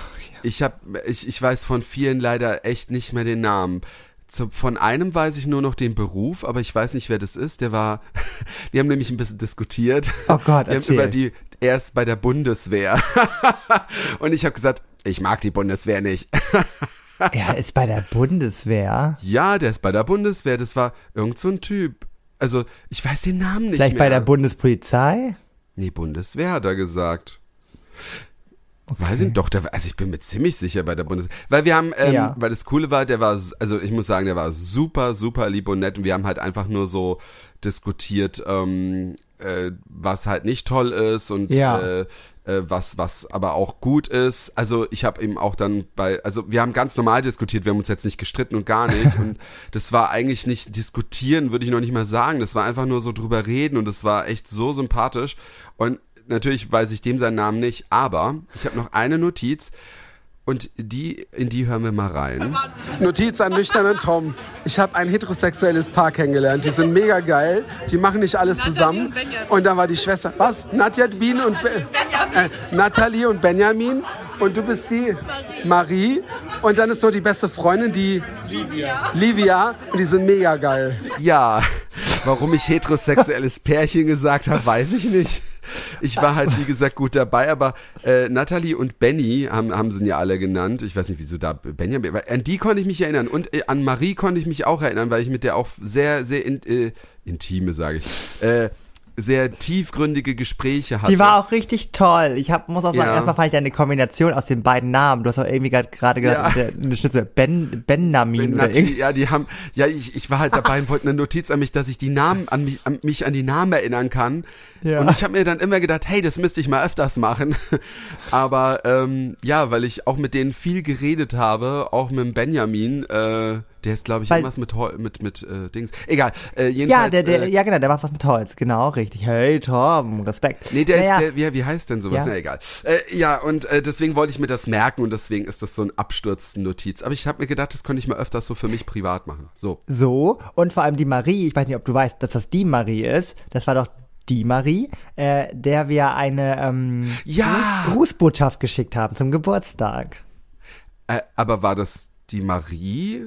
Ich habe, ich, ich weiß von vielen leider echt nicht mehr den Namen. Zu, von einem weiß ich nur noch den Beruf, aber ich weiß nicht, wer das ist. Der war, wir haben nämlich ein bisschen diskutiert. Oh Gott, wir haben über die, er ist bei der Bundeswehr. Und ich habe gesagt, ich mag die Bundeswehr nicht. Er ist bei der Bundeswehr. Ja, der ist bei der Bundeswehr. Das war irgend so ein Typ. Also, ich weiß den Namen nicht Vielleicht mehr. bei der Bundespolizei? Nee, Bundeswehr hat er gesagt. Weiß ich doch, der, war- also ich bin mir ziemlich sicher bei der Bundeswehr. Weil wir haben, ähm, Ja. weil das Coole war, der war, also ich muss sagen, der war super, super lieb und nett und wir haben halt einfach nur so diskutiert, ähm, äh, was halt nicht toll ist und Ja. äh, äh, was, was aber auch gut ist. Also ich habe eben auch dann bei, also wir haben ganz normal diskutiert, wir haben uns jetzt nicht gestritten und gar nicht. und das war eigentlich nicht diskutieren, würde ich noch nicht mal sagen. Das war einfach nur so drüber reden und das war echt so sympathisch. Und natürlich weiß ich dem seinen Namen nicht, aber ich habe noch eine Notiz und die, in die hören wir mal rein. Notiz an nüchternen Tom. Ich habe ein heterosexuelles Paar kennengelernt. Die sind mega geil. Die machen nicht alles zusammen. Und dann war die Schwester. Was? Nadja Bien und Be äh, Nathalie und Benjamin. Und du bist die Marie. Und dann ist so die beste Freundin, die Livia. Livia. Und die sind mega geil. Ja, warum ich heterosexuelles Pärchen gesagt habe, weiß ich nicht. Ich war halt, wie gesagt, gut dabei, aber äh, Natalie und Benny haben, haben sie ja alle genannt. Ich weiß nicht, wieso da Benjamin, aber an die konnte ich mich erinnern und äh, an Marie konnte ich mich auch erinnern, weil ich mit der auch sehr, sehr in, äh, intime, sage ich, äh, sehr tiefgründige Gespräche hatte. Die war auch richtig toll. Ich hab, muss auch sagen, Ja. erstmal fand ich eine Kombination aus den beiden Namen. Du hast auch irgendwie gerade gesagt, Ja. eine Schnitzel, Ben, Benjamin oder Nati, irgendwie. ja, die haben, ja, ich, ich war halt dabei und wollte eine Notiz an mich, dass ich die Namen an mich, an mich an die Namen erinnern kann. Ja. Und ich habe mir dann immer gedacht, hey, das müsste ich mal öfters machen. Aber ähm, ja, weil ich auch mit denen viel geredet habe, auch mit dem Benjamin, äh, der ist, glaube ich, Weil- irgendwas mit Hol- mit mit äh, Dings. Egal. Äh, Ja, jedenfalls, der, der, äh, ja, genau, der macht was mit Holz. Genau, richtig. Hey, Tom, Respekt. Nee, der naja, ist, der, wie, wie heißt denn sowas? Ja. Na egal. Äh, ja, und äh, deswegen wollte ich mir das merken und deswegen ist das so ein Absturznotiz. Aber ich habe mir gedacht, das könnte ich mal öfters so für mich privat machen. So. So, und vor allem die Marie, ich weiß nicht, ob du weißt, dass das die Marie ist. Das war doch die Marie, äh, der wir eine ähm, Ja. Gruß Grußbotschaft geschickt haben zum Geburtstag. Äh, aber war das die Marie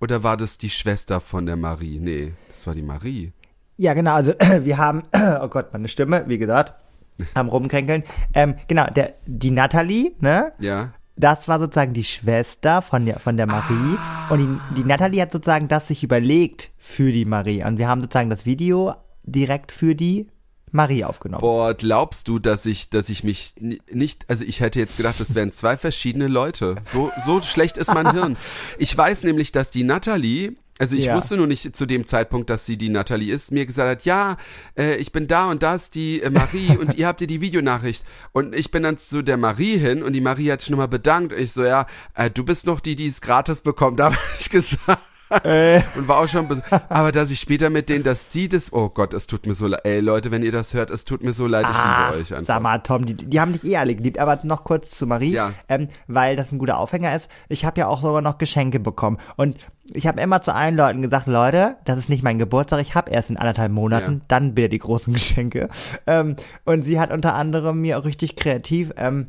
oder war das die Schwester von der Marie? Nee, das war die Marie. Ja, genau, also wir haben, oh Gott, meine Stimme, wie gesagt, am Rumkränkeln. Ähm, genau, der, die Natalie, ne? Ja. Das war sozusagen die Schwester von der, von der Marie. Und die, die Natalie hat sozusagen das sich überlegt für die Marie. Und wir haben sozusagen das Video direkt für die Marie aufgenommen. Boah, glaubst du, dass ich, dass ich mich ni- nicht, also ich hätte jetzt gedacht, das wären zwei verschiedene Leute. So, so schlecht ist mein Hirn. Ich weiß nämlich, dass die Natalie, also ich Ja. wusste nur nicht zu dem Zeitpunkt, dass sie die Natalie ist, mir gesagt hat, ja, äh, ich bin da und da ist die äh, Marie und ihr habt ihr die Videonachricht. Und ich bin dann zu der Marie hin und die Marie hat sich nochmal bedankt. Und ich so, ja, äh, du bist noch die, die es gratis bekommt, habe ich gesagt. Äh. Und war auch schon, aber dass ich später mit denen, dass sie das, oh Gott, es tut mir so leid, ey Leute, wenn ihr das hört, es tut mir so leid, ich Ach, liebe euch einfach. sag mal, Tom, die, die haben dich eh alle geliebt. Aber noch kurz zu Marie, Ja. ähm, weil das ein guter Aufhänger ist. Ich habe ja auch sogar noch Geschenke bekommen. Und ich habe immer zu allen Leuten gesagt, Leute, das ist nicht mein Geburtstag, ich habe erst in anderthalb Monaten, Ja. dann bitte die großen Geschenke. Ähm, und sie hat unter anderem mir auch richtig kreativ... Ähm,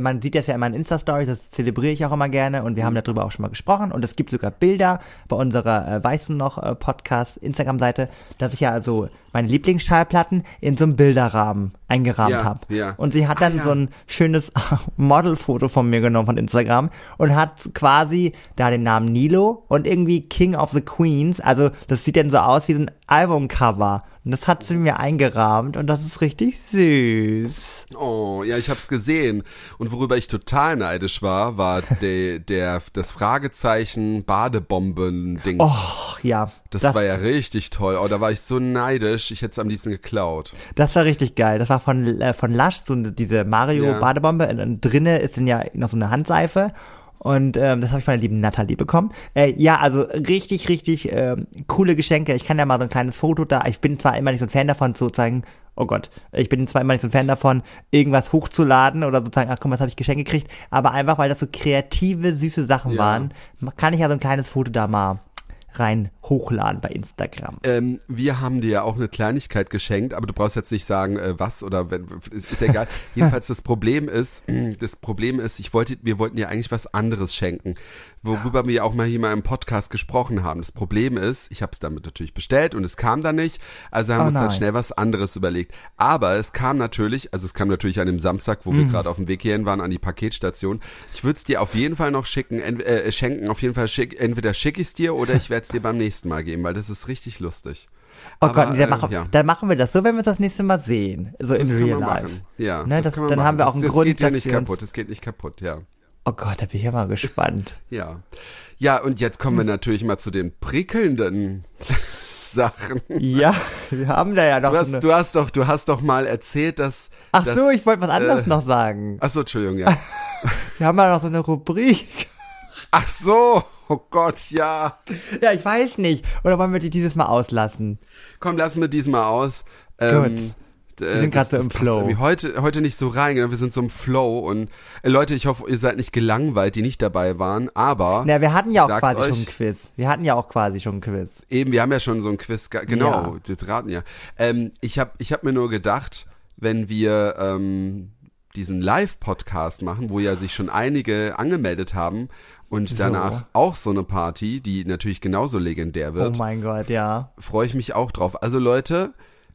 man sieht das ja in meinen Insta-Stories, das zelebriere ich auch immer gerne und wir haben darüber auch schon mal gesprochen und es gibt sogar Bilder bei unserer äh, Weißt du noch äh, Podcast Instagram-Seite, dass ich ja also meine Lieblingsschallplatten in so einem Bilderrahmen eingerahmt Ja, habe. ja. Und sie hat dann Ah, ja. so ein schönes Modelfoto von mir genommen von Instagram und hat quasi da den Namen Nilo und irgendwie King of the Queens, also das sieht dann so aus wie so ein Albumcover. Und das hat sie mir eingerahmt und das ist richtig süß. Oh, ja, ich hab's gesehen. Und worüber ich total neidisch war, war der, der, das Fragezeichen Badebomben-Ding. Oh, ja. das, war ja richtig toll. Oh, da war ich so neidisch. Ich hätte es am liebsten geklaut. Das war richtig geil. Das war von, äh, von Lush, so diese Mario Ja. Badebombe. Und, und drinne ist dann ja noch so eine Handseife. Und ähm, das habe ich von der lieben Natalie bekommen. Äh, ja, also richtig, richtig ähm, coole Geschenke. Ich kann ja mal so ein kleines Foto da. Ich bin zwar immer nicht so ein Fan davon, sozusagen, oh Gott, ich bin zwar immer nicht so ein Fan davon, irgendwas hochzuladen oder sozusagen, ach komm, was habe ich geschenkt gekriegt. Aber einfach, weil das so kreative, süße Sachen Ja. waren, kann ich ja so ein kleines Foto da mal rein hochladen bei Instagram. Ähm, wir haben dir ja auch eine Kleinigkeit geschenkt, aber du brauchst jetzt nicht sagen, äh, was oder wenn, ist, ist egal. Jedenfalls das Problem ist, das Problem ist, ich wollte, wir wollten dir eigentlich was anderes schenken, worüber wir auch mal hier mal im Podcast gesprochen haben. Das Problem ist, ich habe es damit natürlich bestellt und es kam dann nicht, also haben Oh wir uns dann schnell was anderes überlegt. Aber es kam natürlich, also es kam natürlich an dem Samstag, wo wir gerade auf dem Weg hierhin waren, an die Paketstation. Ich würde es dir auf jeden Fall noch schicken, ent, äh, schenken, auf jeden Fall schick, entweder schicke ich es dir oder ich werde es dir beim nächsten Mal geben, weil das ist richtig lustig. Oh Aber, Gott, nee, dann, äh, machen, ja. dann machen wir das so, wenn wir uns das nächste Mal sehen. So Das in real life. machen. Ja, Ne, das- man dann machen. haben wir auch das, einen das Grund, geht ja nicht kaputt, das geht nicht kaputt, ja. Oh Gott, da bin ich ja mal gespannt. Ja. Ja, und jetzt kommen wir natürlich mal zu den prickelnden Sachen. ja, wir haben da ja noch Du hast, eine... du hast doch, du hast doch mal erzählt, dass. Ach dass, so, ich wollte was anderes äh, noch sagen. Ach so, Entschuldigung, ja. Wir haben ja noch so eine Rubrik. Ach so, oh Gott, ja. ja, ich weiß nicht. Oder wollen wir die dieses Mal auslassen? Komm, lassen wir diesmal aus. Ähm, Gut. Wir sind grad so im Flow. Heute, heute nicht so rein, wir sind so im Flow und äh, Leute, ich hoffe, ihr seid nicht gelangweilt, die nicht dabei waren, aber Na, wir hatten ja auch quasi euch, schon ein Quiz. Wir hatten ja auch quasi schon ein Quiz. Eben, wir haben ja schon so ein Quiz, ge- genau, Ja. das raten ja. Ähm, ich habe ich hab mir nur gedacht, wenn wir ähm, diesen Live-Podcast machen, wo ja sich schon einige angemeldet haben und danach auch so eine Party, die natürlich genauso legendär Oh wird, mein Gott, ja. freue ich mich auch drauf. Also Leute,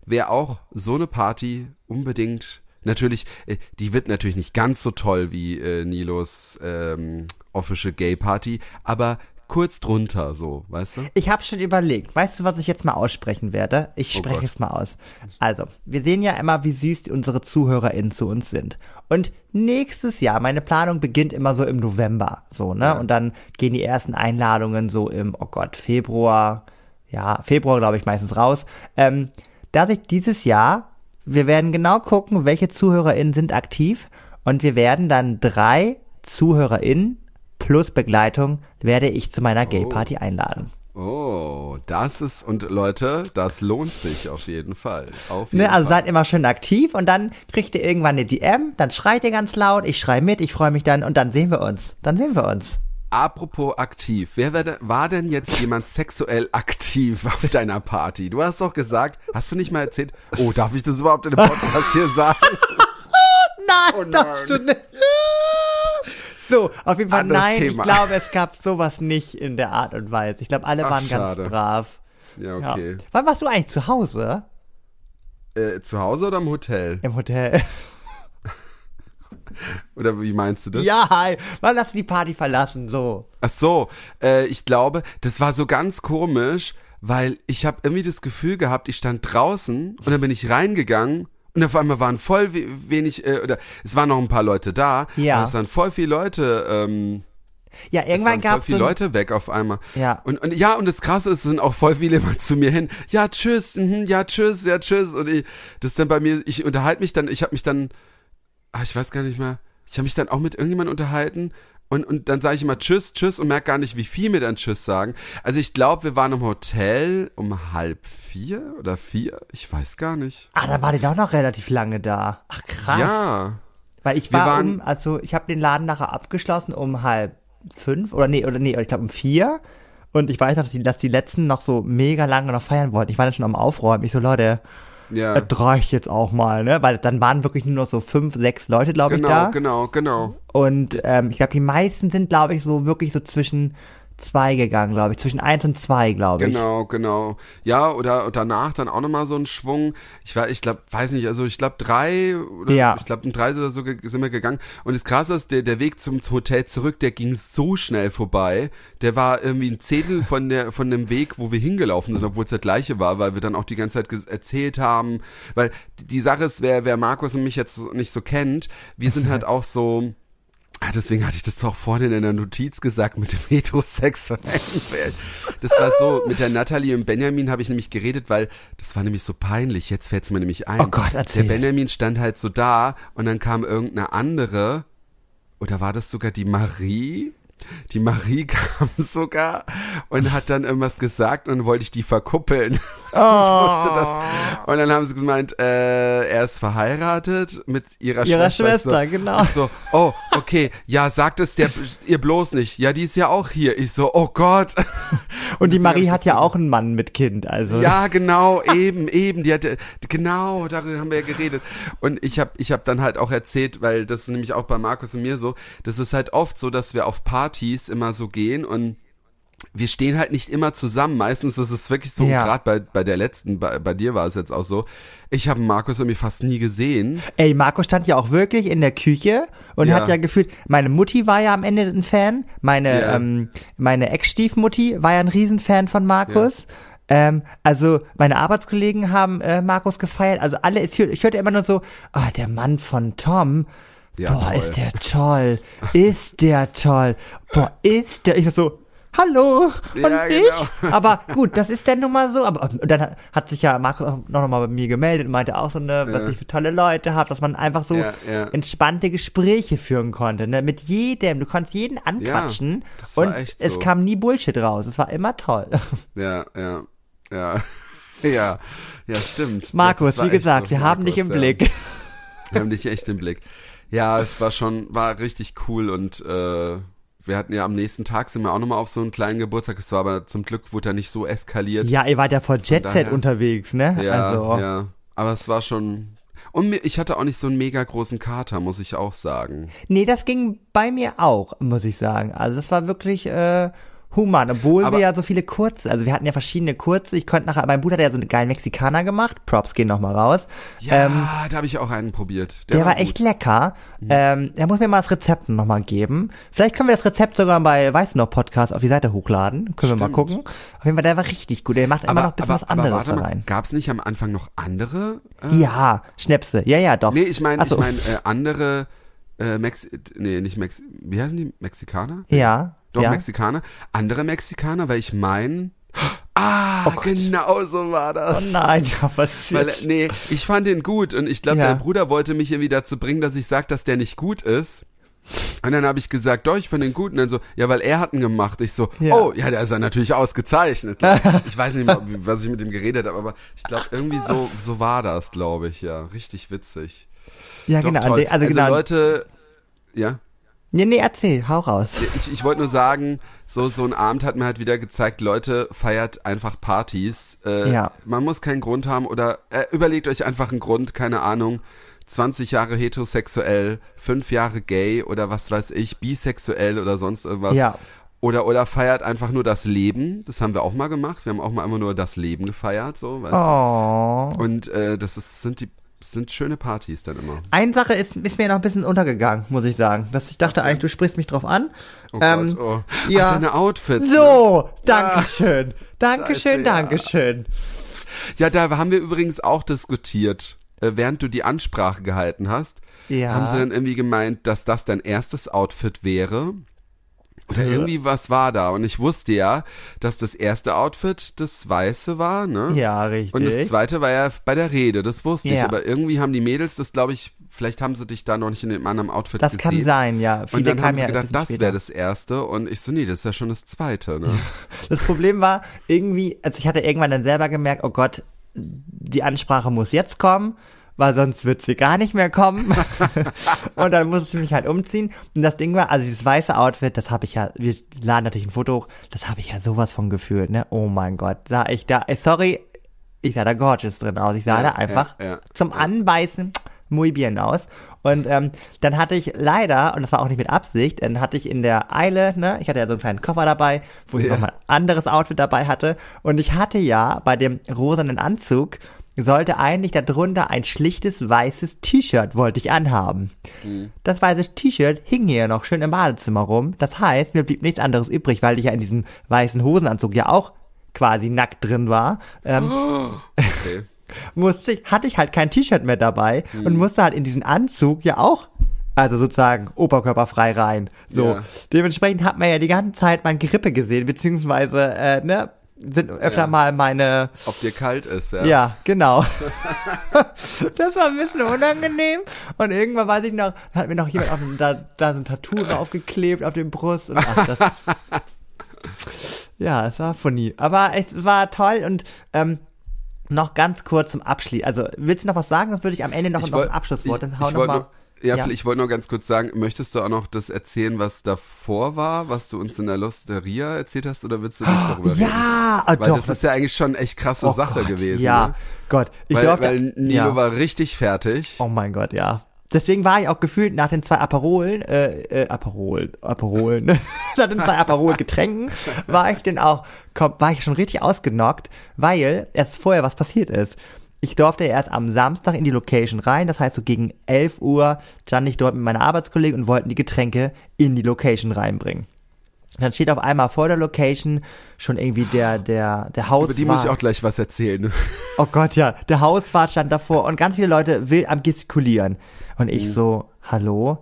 wer auch so eine Party unbedingt, natürlich, äh, die wird natürlich nicht ganz so toll wie äh, Nilos ähm, Official Gay Party, aber kurz drunter, so, weißt du? Ich habe schon überlegt. Weißt du, was ich jetzt mal aussprechen werde? Ich Oh spreche Gott. es mal aus. Also, wir sehen ja immer, wie süß unsere ZuhörerInnen zu uns sind. Und nächstes Jahr, meine Planung beginnt immer so im November, so, ne? Und dann gehen die ersten Einladungen so im, oh Gott, Februar, ja, Februar, glaube ich, meistens raus. Ähm, dass ich dieses Jahr, wir werden genau gucken, welche ZuhörerInnen sind aktiv und wir werden dann drei ZuhörerInnen plus Begleitung werde ich zu meiner Gay-Party einladen. Oh, das ist, und Leute, das lohnt sich auf jeden Fall. Auf jeden Ne, also Fall. seid immer schön aktiv und dann kriegt ihr irgendwann eine DM, dann schreit ihr ganz laut, ich schrei mit, ich freue mich dann und dann sehen wir uns. Dann sehen wir uns. Apropos aktiv, wer war denn, jetzt jemand sexuell aktiv auf deiner Party? Du hast doch gesagt, hast du nicht mal erzählt, oh, darf ich das überhaupt in dem Podcast hier sagen? Nein, Oh nein. darfst du nicht. So, auf jeden Fall Anderes nein, Thema. ich glaube, es gab sowas nicht in der Art und Weise. Ich glaube, alle Ach, waren schade. ganz brav. Ja, Ja. okay. Wann warst du eigentlich zu Hause? Äh, zu Hause oder im Hotel? Im Hotel. Oder wie meinst du das? ja, hast du die Party verlassen? So. Ach so, äh, ich glaube, das war so ganz komisch, weil ich habe irgendwie das Gefühl gehabt, ich stand draußen und dann bin ich reingegangen und auf einmal waren voll we wenig, äh, oder es waren noch ein paar Leute da, Ja. es waren voll viele Leute, ähm, Ja, irgendwann voll gab es viele so Leute weg auf einmal. Ja. Und, und ja, und das Krasse ist, es sind auch voll viele immer zu mir hin. Ja, tschüss, mhm, ja, tschüss, ja, tschüss. Und ich, das ist dann bei mir, ich unterhalte mich dann, ich habe mich dann, ah, ich weiß gar nicht mehr, ich habe mich dann auch mit irgendjemandem unterhalten und, und dann sage ich immer Tschüss, Tschüss und merke gar nicht, wie viel mir dann Tschüss sagen. Also ich glaube, wir waren im Hotel um halb vier oder vier, ich weiß gar nicht. Ah, dann war die doch noch relativ lange da. Ach krass. Ja, Weil ich war waren- um, also ich habe den Laden nachher abgeschlossen um halb fünf oder nee, oder nee, ich glaube um vier. Und ich weiß noch, dass die, dass die letzten noch so mega lange noch feiern wollten. Ich war dann schon am Aufräumen. Ich so, Leute, ja. das reicht jetzt auch mal, ne? Weil dann waren wirklich nur noch so fünf, sechs Leute, glaube ich, Genau, da. genau, genau. Und ähm, ich glaube, die meisten sind, glaube ich, so wirklich so zwischen zwei gegangen, glaube ich. Zwischen eins und zwei, glaube ich. Genau, genau. Ja, oder danach dann auch nochmal so ein Schwung. Ich war, ich glaube, weiß nicht, also ich glaube drei oder Ja. ich glaube um drei oder so sind wir gegangen. Und das Krasse ist, der, der Weg zum Hotel zurück, der ging so schnell vorbei. Der war irgendwie ein Zehntel von der, von dem Weg, wo wir hingelaufen sind, obwohl es der gleiche war, weil wir dann auch die ganze Zeit erzählt haben. Weil die- die Sache ist, wer, wer Markus und mich jetzt nicht so kennt, wir sind halt auch so, Ah, deswegen hatte ich das auch vorhin in der Notiz gesagt mit dem heterosexuellen Welt. Das war so, mit der Natalie und Benjamin habe ich nämlich geredet, weil das war nämlich so peinlich. Jetzt fällt es mir nämlich ein. Oh Gott, erzähl. Der Benjamin stand halt so da und dann kam irgendeine andere, oder war das sogar die Marie? Die Marie kam sogar und hat dann irgendwas gesagt und wollte ich die verkuppeln. Ich wusste das. Und dann haben sie gemeint, äh, er ist verheiratet mit ihrer, Ihrer Schwester. Ich Schwester, so, genau. Ich so, oh, okay, ja, sagt es der, ihr bloß nicht. Ja, die ist ja auch hier. Ich so, oh Gott. Und die Deswegen hab Marie hat ja gesagt. auch einen Mann mit Kind, also. Ja, genau, eben, eben. Die hatte, genau, darüber haben wir ja geredet. Und ich habe ich hab dann halt auch erzählt, weil das ist nämlich auch bei Markus und mir so, das ist halt oft so, dass wir auf Partys immer so gehen und wir stehen halt nicht immer zusammen. Meistens ist es wirklich so, Ja. gerade bei, bei der letzten, bei, bei dir war es jetzt auch so, ich habe Markus irgendwie fast nie gesehen. Ey, Marco stand ja auch wirklich in der Küche und Ja. hat ja gefühlt, meine Mutti war ja am Ende ein Fan, meine, Ja. ähm, meine Ex-Stiefmutti war ja ein Riesenfan von Markus. Ähm, also meine Arbeitskollegen haben äh, Markus gefeiert, also alle, ich hörte immer nur so, ah, der Mann von Tom, Ja, boah, toll. ist der toll, ist der toll, boah, ist der, ich so, hallo, und Ja, ich? genau. Aber gut, das ist dann nun mal so. Aber und dann hat sich ja Markus auch noch mal bei mir gemeldet und meinte auch so, ne, was Ja. ich für tolle Leute habe, dass man einfach so Ja, entspannte Gespräche führen konnte, ne, mit jedem. Du konntest jeden anquatschen und echt es so. kam nie Bullshit raus. Es war immer toll. Ja, ja, ja. Ja, ja, stimmt. Markus, wie gesagt, so. wir haben dich Markus, im. Blick. Wir haben dich echt im Blick. Ja, es war schon, war richtig cool und äh, wir hatten ja am nächsten Tag sind wir auch nochmal auf so einen kleinen Geburtstag. Es war aber zum Glück wurde er nicht so eskaliert. Ja, ihr wart ja voll Jet Set unterwegs, ne? ja, also, ja. Aber es war schon. Und ich hatte auch nicht so einen mega großen Kater, muss ich auch sagen. Nee, das ging bei mir auch, muss ich sagen. Also das war wirklich äh, human, obwohl Aber- wir ja so viele kurze, also wir hatten ja verschiedene kurze. Ich konnte nachher, mein Bruder hat ja so einen geilen Mexikaner gemacht. Props gehen nochmal raus. Ja, Ähm, da habe ich auch einen probiert. der, war, gut. echt lecker. Mhm. Ähm, er muss mir mal das Rezept nochmal geben. Vielleicht können wir das Rezept sogar bei Weiß noch Podcast auf die Seite hochladen. Können wir mal Stimmt. gucken. Auf jeden Fall, der war richtig gut. Der macht immer noch ein bisschen was anderes da rein. Gab's nicht am Anfang noch andere? Äh, Ja, Schnäpse. Ja, ja, doch. Nee, ich meine, so. ich meine äh, andere äh, Mex nee, nicht Mex wie heißen die Mexikaner? Ja. Doch ja. Mexikaner, andere Mexikaner, weil ich meine Ah, genau so war das. Oh nein, ja, was Weil, nee, ich fand den gut und ich glaube, Ja. der Bruder wollte mich irgendwie dazu bringen, dass ich sage, dass der nicht gut ist. Und dann habe ich gesagt, doch, ich fand den gut. Und dann so, ja, weil er hat ihn gemacht. Ich so, Ja. oh, ja, der ist ja natürlich ausgezeichnet. ich weiß nicht mehr, was ich mit ihm geredet habe, aber ich glaube, irgendwie so, so war das, glaube ich, ja. Richtig witzig. Ja, Doch, genau. toll. Also, genau. Leute, ja. Nee, nee, erzähl, hau raus. Ich, ich wollte nur sagen, so, so ein Abend hat mir halt wieder gezeigt, Leute, feiert einfach Partys. Äh, Ja. Man muss keinen Grund haben oder äh, überlegt euch einfach einen Grund, keine Ahnung. 20 Jahre heterosexuell, 5 Jahre gay oder was weiß ich, bisexuell oder sonst irgendwas. Ja. Oder, oder feiert einfach nur das Leben. Das haben wir auch mal gemacht. Wir haben auch mal immer nur das Leben gefeiert, so, weißt Oh. du. Und äh, das ist, sind die sind schöne Partys dann immer. Eine Sache ist, ist mir noch ein bisschen untergegangen, muss ich sagen. Dass ich dachte eigentlich, du sprichst mich drauf an. Oh Ähm, Gott, oh. ja. Ach, deine Outfits. Ne? So, Dankeschön. Dankeschön, Scheiße, ja. Dankeschön. Ja, da haben wir übrigens auch diskutiert, äh, während du die Ansprache gehalten hast. Ja. Haben sie dann irgendwie gemeint, dass das dein erstes Outfit wäre? Oder irgendwie was war da? Und ich wusste ja, dass das erste Outfit das weiße war, ne? Ja, richtig. Und das zweite war ja bei der Rede, das wusste ich. Ja. Aber irgendwie haben die Mädels das, glaube ich, vielleicht haben sie dich da noch nicht in dem anderen Outfit Das gesehen. kann sein, ja. Und Viele dann haben sie ja gedacht, das wäre das erste. Und ich so, nee, das ist ja schon das zweite, ne? Das Problem war irgendwie, also ich hatte irgendwann dann selber gemerkt, oh Gott, die Ansprache muss jetzt kommen, weil sonst wird sie gar nicht mehr kommen. und dann musste ich mich halt umziehen. Und das Ding war, also dieses weiße Outfit, das habe ich ja, wir laden natürlich ein Foto hoch, das habe ich ja sowas von gefühlt, ne? Oh mein Gott, sah ich da, äh, sorry, ich sah da gorgeous drin aus. Ich sah Ja, da einfach ja, ja, zum Anbeißen muy bien aus. Und ähm, dann hatte ich leider, und das war auch nicht mit Absicht, dann hatte ich in der Eile, ne, ich hatte ja so einen kleinen Koffer dabei, wo ich Ja. nochmal ein anderes Outfit dabei hatte. Und ich hatte ja bei dem rosanen Anzug, sollte eigentlich darunter ein schlichtes weißes T-Shirt wollte ich anhaben. Das weiße T-Shirt hing hier noch schön im Badezimmer rum. Das heißt, mir blieb nichts anderes übrig, weil ich ja in diesem weißen Hosenanzug ja auch quasi nackt drin war. Ähm, Okay. musste ich, hatte ich halt kein T-Shirt mehr dabei und musste halt in diesen Anzug ja auch, also sozusagen oberkörperfrei rein. So. Ja. Dementsprechend hat man ja die ganze Zeit mein Gerippe gesehen, beziehungsweise, äh, ne, sind öfter Ja. mal meine, Ob dir kalt ist, ja. ja, genau. das war ein bisschen unangenehm. Und irgendwann weiß ich noch, hat mir noch jemand auf dem, da, da so ein Tattoo draufgeklebt auf dem Brust. Und ach, das, ja, es war funny. Aber es war toll und ähm, noch ganz kurz zum Abschluss. Also, willst du noch was sagen? Sonst würde ich am Ende noch, Ich noch ein Abschlusswort. Dann ich- hau ich noch wollt mal. noch- Ja, Ja. ich wollte noch ganz kurz sagen, möchtest du auch noch das erzählen, was davor war, was du uns in der Losteria erzählt hast, oder willst du nicht darüber reden? Ja, ah, Weil doch. das ist ja eigentlich schon echt krasse oh Sache Gott, gewesen. Ja, Ne? Gott. Ich weil, durfte, weil Nilo ja. war richtig fertig. Oh mein Gott, ja. Deswegen war ich auch gefühlt nach den zwei Aperolen, äh, äh, Aperol, Aperolen, nach den zwei Aperol-Getränken, war ich denn auch, komm, war ich schon richtig ausgenockt, weil erst vorher was passiert ist. Ich durfte erst am Samstag in die Location rein, das heißt so gegen 11 Uhr stand ich dort mit meiner Arbeitskollegen und wollten die Getränke in die Location reinbringen. Dann steht auf einmal vor der Location schon irgendwie der, der, der Hauswart. Über die muss ich auch gleich was erzählen. Oh Gott, ja. Der Hauswart stand davor und ganz viele Leute wild am gestikulieren. Und Mhm. ich so, hallo?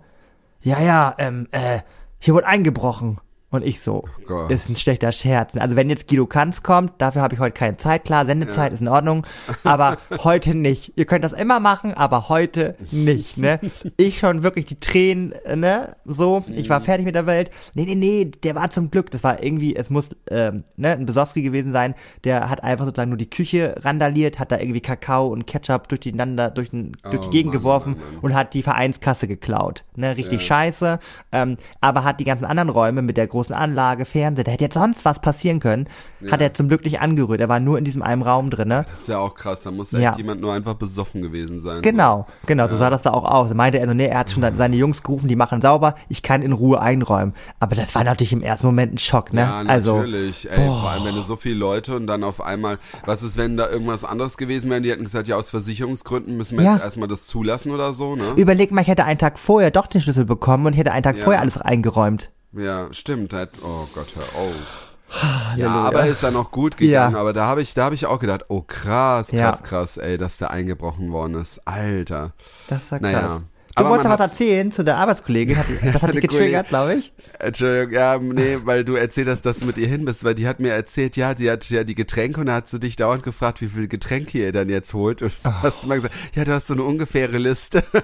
Ja, ja, ähm, äh, hier wurde eingebrochen. Und ich so, Oh ist ein schlechter Scherz. Also wenn jetzt Guido Kanz kommt, dafür habe ich heute keine Zeit. Klar, Sendezeit ist in Ordnung, aber heute nicht. Ihr könnt das immer machen, aber heute nicht, ne? Ich schon wirklich die Tränen, äh, ne? So, ich war fertig mit der Welt. Nee, nee, nee, der war zum Glück, das war irgendwie, es muss, ähm, ne, ein Besowski gewesen sein, der hat einfach sozusagen nur die Küche randaliert, hat da irgendwie Kakao und Ketchup durcheinander, durch, den, durch die Oh Gegend Mann, geworfen Mann, Mann. und hat die Vereinskasse geklaut. Ne, richtig scheiße. Ähm, aber hat die ganzen anderen Räume mit der großen Anlage, Fernseher, da hätte jetzt sonst was passieren können. Hat er zum Glück nicht angerührt. Er war nur in diesem einen Raum drinne. Das ist ja auch krass, da muss ja, Ja. jemand nur einfach besoffen gewesen sein. Genau, genau, so sah das da auch aus. Meinte er, so, nee, er hat schon seine Jungs gerufen, die machen sauber, ich kann in Ruhe einräumen. Aber das war natürlich im ersten Moment ein Schock, ne? Ja, also, natürlich. Ey, vor allem, wenn du so viele Leute und dann auf einmal, was ist, wenn da irgendwas anderes gewesen wäre? Die hätten gesagt, ja, aus Versicherungsgründen müssen wir Ja. jetzt erstmal das zulassen oder so, ne? überleg mal, ich hätte einen Tag vorher doch den Schlüssel bekommen und ich hätte einen Tag Ja. vorher alles eingeräumt. Ja, stimmt. hätt- Oh Gott, hör auf. Ja, aber ist dann noch gut gegangen. Ja. Aber da habe ich, da habe ich auch gedacht, oh krass, Ja. krass, krass, ey, dass der eingebrochen worden ist. Alter. Das war krass. Naja. Du Aber wolltest was erzählen zu der Arbeitskollegin. Hat, das hat dich getriggert, glaube ich. Entschuldigung, ja, nee, weil du erzählt hast, dass du mit ihr hin bist, weil die hat mir erzählt, ja, die hat ja die Getränke und da hat sie dich dauernd gefragt, wie viel Getränke ihr dann jetzt holt und Oh. du hast immer gesagt, ja, du hast so eine ungefähre Liste.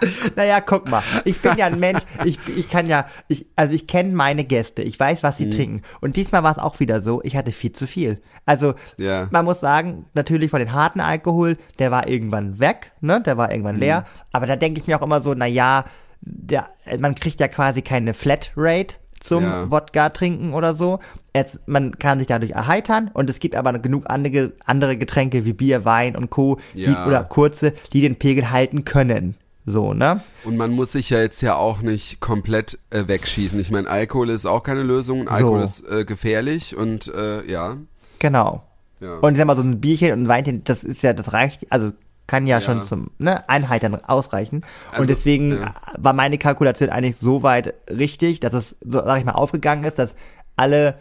Naja, guck mal. Ich bin ja ein Mensch. Ich, ich kann ja, ich, also ich kenne meine Gäste. Ich weiß, was sie Mhm. trinken. Und diesmal war es auch wieder so. Ich hatte viel zu viel. Also, Ja. man muss sagen, natürlich von den harten Alkohol, der war irgendwann weg, ne? Der war irgendwann Mhm. leer. Aber da denke ich mir auch immer so, na ja, der, man kriegt ja quasi keine Flatrate zum Ja. Wodka trinken oder so. Jetzt, man kann sich dadurch erheitern und es gibt aber genug andere, andere Getränke wie Bier, Wein und Co. Die, Ja. oder kurze, die den Pegel halten können. So, ne? Und man muss sich ja jetzt ja auch nicht komplett äh, wegschießen. Ich meine, Alkohol ist auch keine Lösung. Alkohol So. ist äh, gefährlich und äh, ja. Genau. ja. Und ich sag mal, so ein Bierchen und ein Weinchen, das ist ja, das reicht, also kann ja, Ja. schon zum ne, Einheitern ausreichen. Also, und deswegen ja. war meine Kalkulation eigentlich so weit richtig, dass es, sag ich mal, aufgegangen ist, dass alle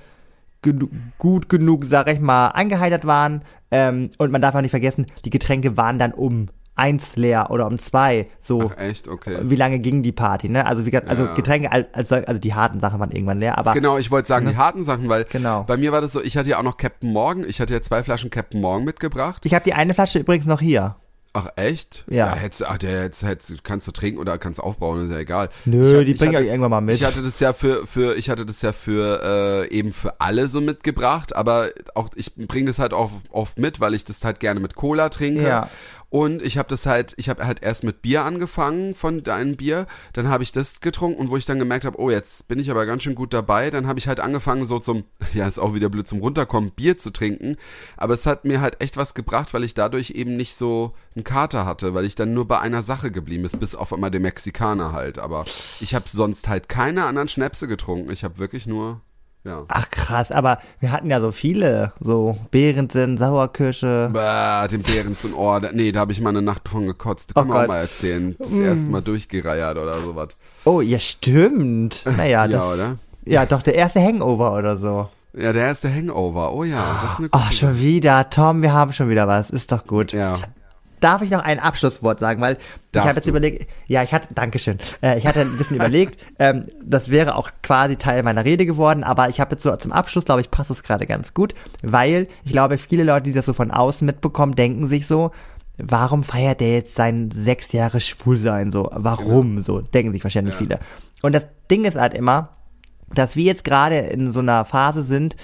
genu gut genug, sag ich mal, eingeheitert waren. Ähm, und man darf auch nicht vergessen, die Getränke waren dann um eins leer oder um zwei. So, Ach, echt? Okay. wie lange ging die Party, ne? Also wie also Ja. Getränke, als, als, also die harten Sachen waren irgendwann leer, aber Genau, ich wollte sagen, die harten Sachen, weil Genau. bei mir war das so, ich hatte ja auch noch Captain Morgan, ich hatte ja zwei Flaschen Captain Morgan mitgebracht. ich habe die eine Flasche übrigens noch hier. Ach echt? Ja. hättest, ach, der hättest, hättest, kannst du trinken oder kannst aufbauen, ist ja egal. Nö, hab- die bringe ich hatte- euch irgendwann mal mit. Ich hatte das ja für, für, ich hatte das ja für äh, eben für alle so mitgebracht, aber auch ich bringe das halt auch oft mit, weil ich das halt gerne mit Cola trinke. Ja. Und ich habe das halt, ich habe halt erst mit Bier angefangen von deinem Bier, dann habe ich das getrunken und wo ich dann gemerkt habe, oh, jetzt bin ich aber ganz schön gut dabei, dann habe ich halt angefangen so zum, ja, ist auch wieder blöd zum runterkommen, Bier zu trinken, aber es hat mir halt echt was gebracht, weil ich dadurch eben nicht so einen Kater hatte, weil ich dann nur bei einer Sache geblieben ist, bis auf einmal den Mexikaner halt, aber ich habe sonst halt keine anderen Schnäpse getrunken, ich habe wirklich nur ja. Ach krass, aber wir hatten ja so viele, so Behrensen, Sauerkirsche. Bah, den Behrens und oh, da, nee, da habe ich mal eine Nacht von gekotzt. Kann Oh man auch mal erzählen. Das erste Mal durchgereiert oder sowas. Oh, ja stimmt. Naja, Ja, das, oder? ja, doch der erste Hangover oder so. Ja, der erste Hangover. Oh ja, das ist eine Oh, gute schon wieder, Tom, wir haben schon wieder was. Ist doch gut. Ja. Darf ich noch ein Abschlusswort sagen, weil ich Darfst habe jetzt überlegt, ja, ich hatte, Dankeschön, äh, ich hatte ein bisschen überlegt, ähm, das wäre auch quasi Teil meiner Rede geworden, aber ich habe jetzt so zum Abschluss, glaube ich, passt es gerade ganz gut, weil ich glaube, viele Leute, die das so von außen mitbekommen, denken sich so, warum feiert der jetzt sein sechs Jahre Schwulsein so? Warum? So denken sich wahrscheinlich Ja. viele. Und das Ding ist halt immer, dass wir jetzt gerade in so einer Phase sind,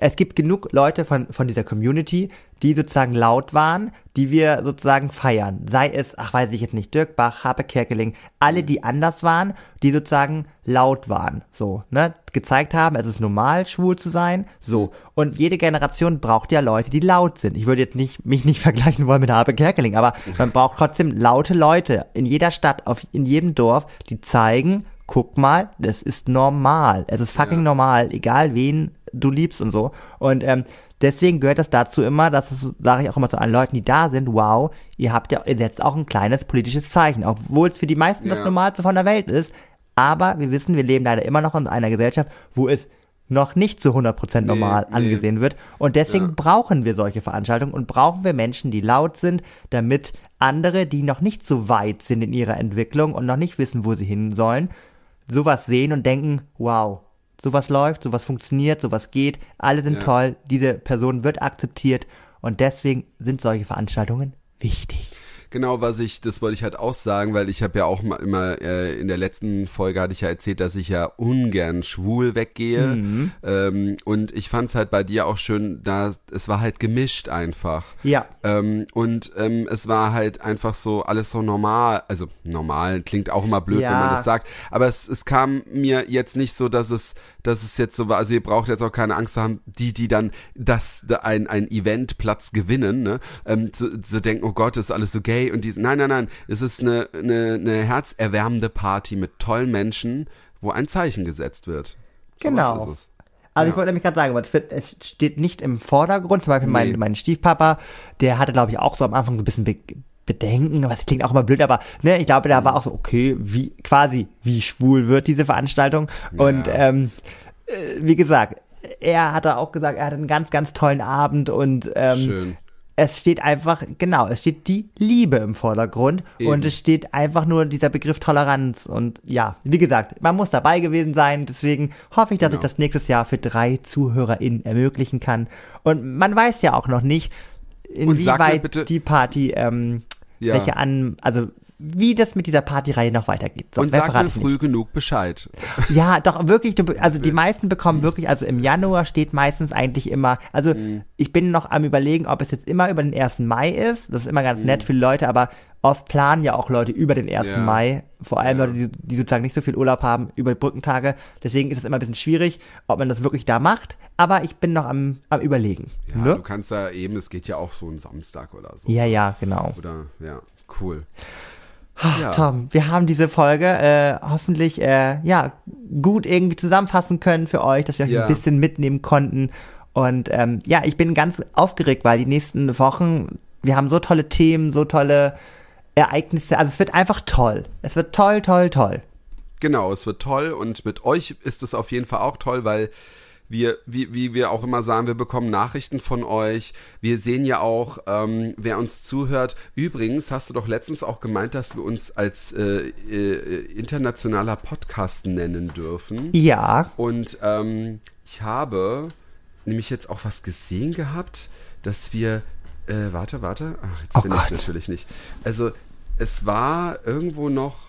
es gibt genug Leute von, von dieser Community, die sozusagen laut waren, die wir sozusagen feiern. Sei es, ach weiß ich jetzt nicht, Dirk Bach, Harpe Kerkeling, alle, die anders waren, die sozusagen laut waren. So, ne? Gezeigt haben, es ist normal, schwul zu sein. So. Und jede Generation braucht ja Leute, die laut sind. Ich würde jetzt nicht, mich nicht vergleichen wollen mit Harpe Kerkeling, aber man braucht trotzdem laute Leute in jeder Stadt, auf, in jedem Dorf, die zeigen, guck mal, das ist normal. Es ist fucking Ja. normal, egal wen du liebst und so. Und ähm, deswegen gehört das dazu immer, dass es, sage ich auch immer zu allen Leuten, die da sind, wow, ihr habt ja, ihr setzt auch ein kleines politisches Zeichen, obwohl es für die meisten das Ja. Normalste von der Welt ist. Aber wir wissen, wir leben leider immer noch in einer Gesellschaft, wo es noch nicht zu 100% normal nee. angesehen wird. Und deswegen Ja. brauchen wir solche Veranstaltungen und brauchen wir Menschen, die laut sind, damit andere, die noch nicht so weit sind in ihrer Entwicklung und noch nicht wissen, wo sie hin sollen, sowas sehen und denken, wow, sowas läuft, sowas funktioniert, sowas geht, alle sind Ja. toll, diese Person wird akzeptiert und deswegen sind solche Veranstaltungen wichtig. Genau, was ich, das wollte ich halt auch sagen, weil ich habe ja auch mal immer, äh, in der letzten Folge hatte ich ja erzählt, dass ich ja ungern schwul weggehe. Mhm. Ähm, und ich fand es halt bei dir auch schön, da es war halt gemischt einfach. Ja. Ähm, und ähm, es war halt einfach so alles so normal, also normal klingt auch immer blöd, Ja. wenn man das sagt, aber es, es kam mir jetzt nicht so, dass es, dass es jetzt so war, also ihr braucht jetzt auch keine Angst zu haben, die, die dann das, da ein, ein Eventplatz gewinnen, ne, ähm, zu, zu denken, oh Gott, ist alles so gay und dies, nein, nein, nein, es ist eine, eine, eine herzerwärmende Party mit tollen Menschen, wo ein Zeichen gesetzt wird. So Genau. Also Ja. ich wollte nämlich gerade sagen, aber es, wird, es steht nicht im Vordergrund. Zum Beispiel mein, Nee. mein Stiefpapa, der hatte, glaube ich, auch so am Anfang so ein bisschen Be Bedenken, was klingt auch immer blöd, aber ne, ich glaube, da war auch so, okay, wie quasi, wie schwul wird diese Veranstaltung. Und ähm, äh, wie gesagt, er hatte auch gesagt, er hatte einen ganz, ganz tollen Abend und ähm, Schön. es steht einfach, genau, es steht die Liebe im Vordergrund Eben. und es steht einfach nur dieser Begriff Toleranz und ja, wie gesagt, man muss dabei gewesen sein, deswegen hoffe ich, dass Genau. ich das nächstes Jahr für drei ZuhörerInnen ermöglichen kann und man weiß ja auch noch nicht, inwieweit die Party, ähm, Ja. welche an, also wie das mit dieser Partyreihe noch weitergeht. So, Und sag mir ich nicht. früh genug Bescheid. Ja, doch, wirklich, also die meisten bekommen wirklich, also im Januar steht meistens eigentlich immer, also Mhm. ich bin noch am überlegen, ob es jetzt immer über den 1. Mai ist, das ist immer ganz nett für die Leute, aber oft planen ja auch Leute über den 1. Mhm. Ja. Mai, vor allem Ja. Leute, die, die sozusagen nicht so viel Urlaub haben, über die Brückentage, deswegen ist es immer ein bisschen schwierig, ob man das wirklich da macht, aber ich bin noch am, am überlegen. Ja, ne? du kannst ja eben, es geht ja auch so ein Samstag oder so. ja, ja, genau. Oder, ja, cool. Ja. Tom, wir haben diese Folge äh, hoffentlich äh, ja gut irgendwie zusammenfassen können für euch, dass wir euch Ja. ein bisschen mitnehmen konnten. Und ähm, ja, ich bin ganz aufgeregt, weil die nächsten Wochen, wir haben so tolle Themen, so tolle Ereignisse. Also es wird einfach toll. Es wird toll, toll, toll. Genau, es wird toll und mit euch ist es auf jeden Fall auch toll, weil wir, wie, wie wir auch immer sagen, wir bekommen Nachrichten von euch. Wir sehen ja auch, ähm, wer uns zuhört. Übrigens hast du doch letztens auch gemeint, dass wir uns als äh, äh, internationaler Podcast nennen dürfen. Ja, Und ähm, ich habe nämlich jetzt auch was gesehen gehabt, dass wir. Äh, warte, warte. Ach, jetzt Oh bin ich Gott. natürlich nicht. Also, es war irgendwo noch.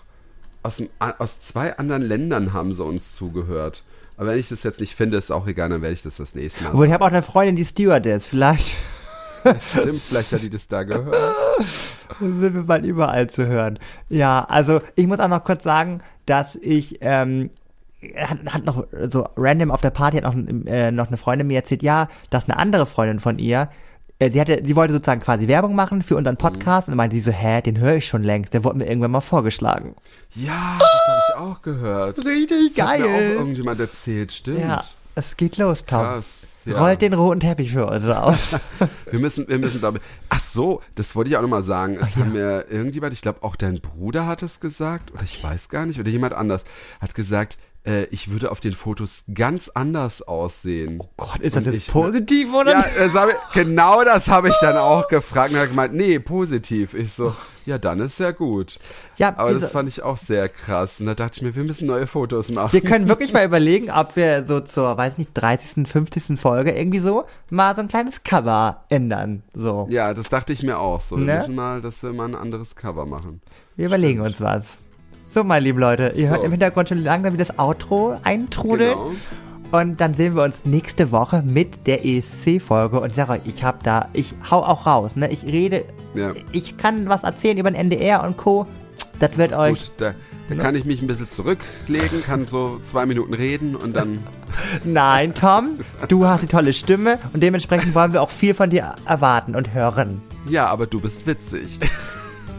Aus, dem, aus zwei anderen Ländern haben sie uns zugehört. Aber wenn ich das jetzt nicht finde, ist auch egal, dann werde ich das das nächste Mal obwohl ich habe auch eine Freundin, die Stewardess. Vielleicht. Stimmt, vielleicht hat die das da gehört. sind wir bald überall zu hören. Ja, also ich muss auch noch kurz sagen, dass ich ähm, hat, hat noch so random auf der Party hat noch, äh, noch eine Freundin mir erzählt, ja, dass eine andere Freundin von ihr äh, sie hatte, sie wollte sozusagen quasi Werbung machen für unseren Podcast und dann meinte sie so, hä, den höre ich schon längst, der wurde mir irgendwann mal vorgeschlagen. Ja, das habe ich auch gehört. Richtig Das hat mir auch geil. irgendjemand erzählt, stimmt. Ja, es geht los, Tom. Krass. Ja. Rollt den roten Teppich für uns aus. Wir müssen, wir müssen glaube Ach so, das wollte ich auch nochmal sagen. Es haben mir irgendjemand, ich glaube auch dein Bruder hat es gesagt, oder ich weiß gar nicht, oder jemand anders, hat gesagt, äh, ich würde auf den Fotos ganz anders aussehen. Gott, ist das jetzt ich- positiv oder? Ja, das ich, genau das habe ich dann auch gefragt und er hat gemeint, nee, positiv. Ich so, ja, dann ist ja gut. Ja, Aber das fand ich auch sehr krass. Und da dachte ich mir, wir müssen neue Fotos machen. Wir können wirklich mal überlegen, ob wir so zur, weiß nicht, 30., 50. Folge irgendwie so mal so ein kleines Cover ändern. So. ja, das dachte ich mir auch so. Wir Ne? müssen mal, dass wir mal ein anderes Cover machen. Wir überlegen uns was. So, meine lieben Leute, ihr So. hört im Hintergrund schon langsam, wie das Outro eintrudelt. Genau. Und dann sehen wir uns nächste Woche mit der ESC-Folge. Und ich sage euch, ich hab da, ich hau auch raus, ne? Ich rede, Ja. ich kann was erzählen über den NDR und Co. Das wird Das ist euch. gut. Da, da kann ich mich ein bisschen zurücklegen, kann so zwei Minuten reden und dann. Nein, Tom, du hast die tolle Stimme und dementsprechend wollen wir auch viel von dir erwarten und hören. Ja, aber du bist witzig.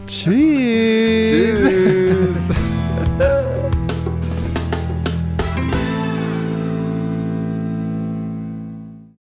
Tschüss. Tschüss.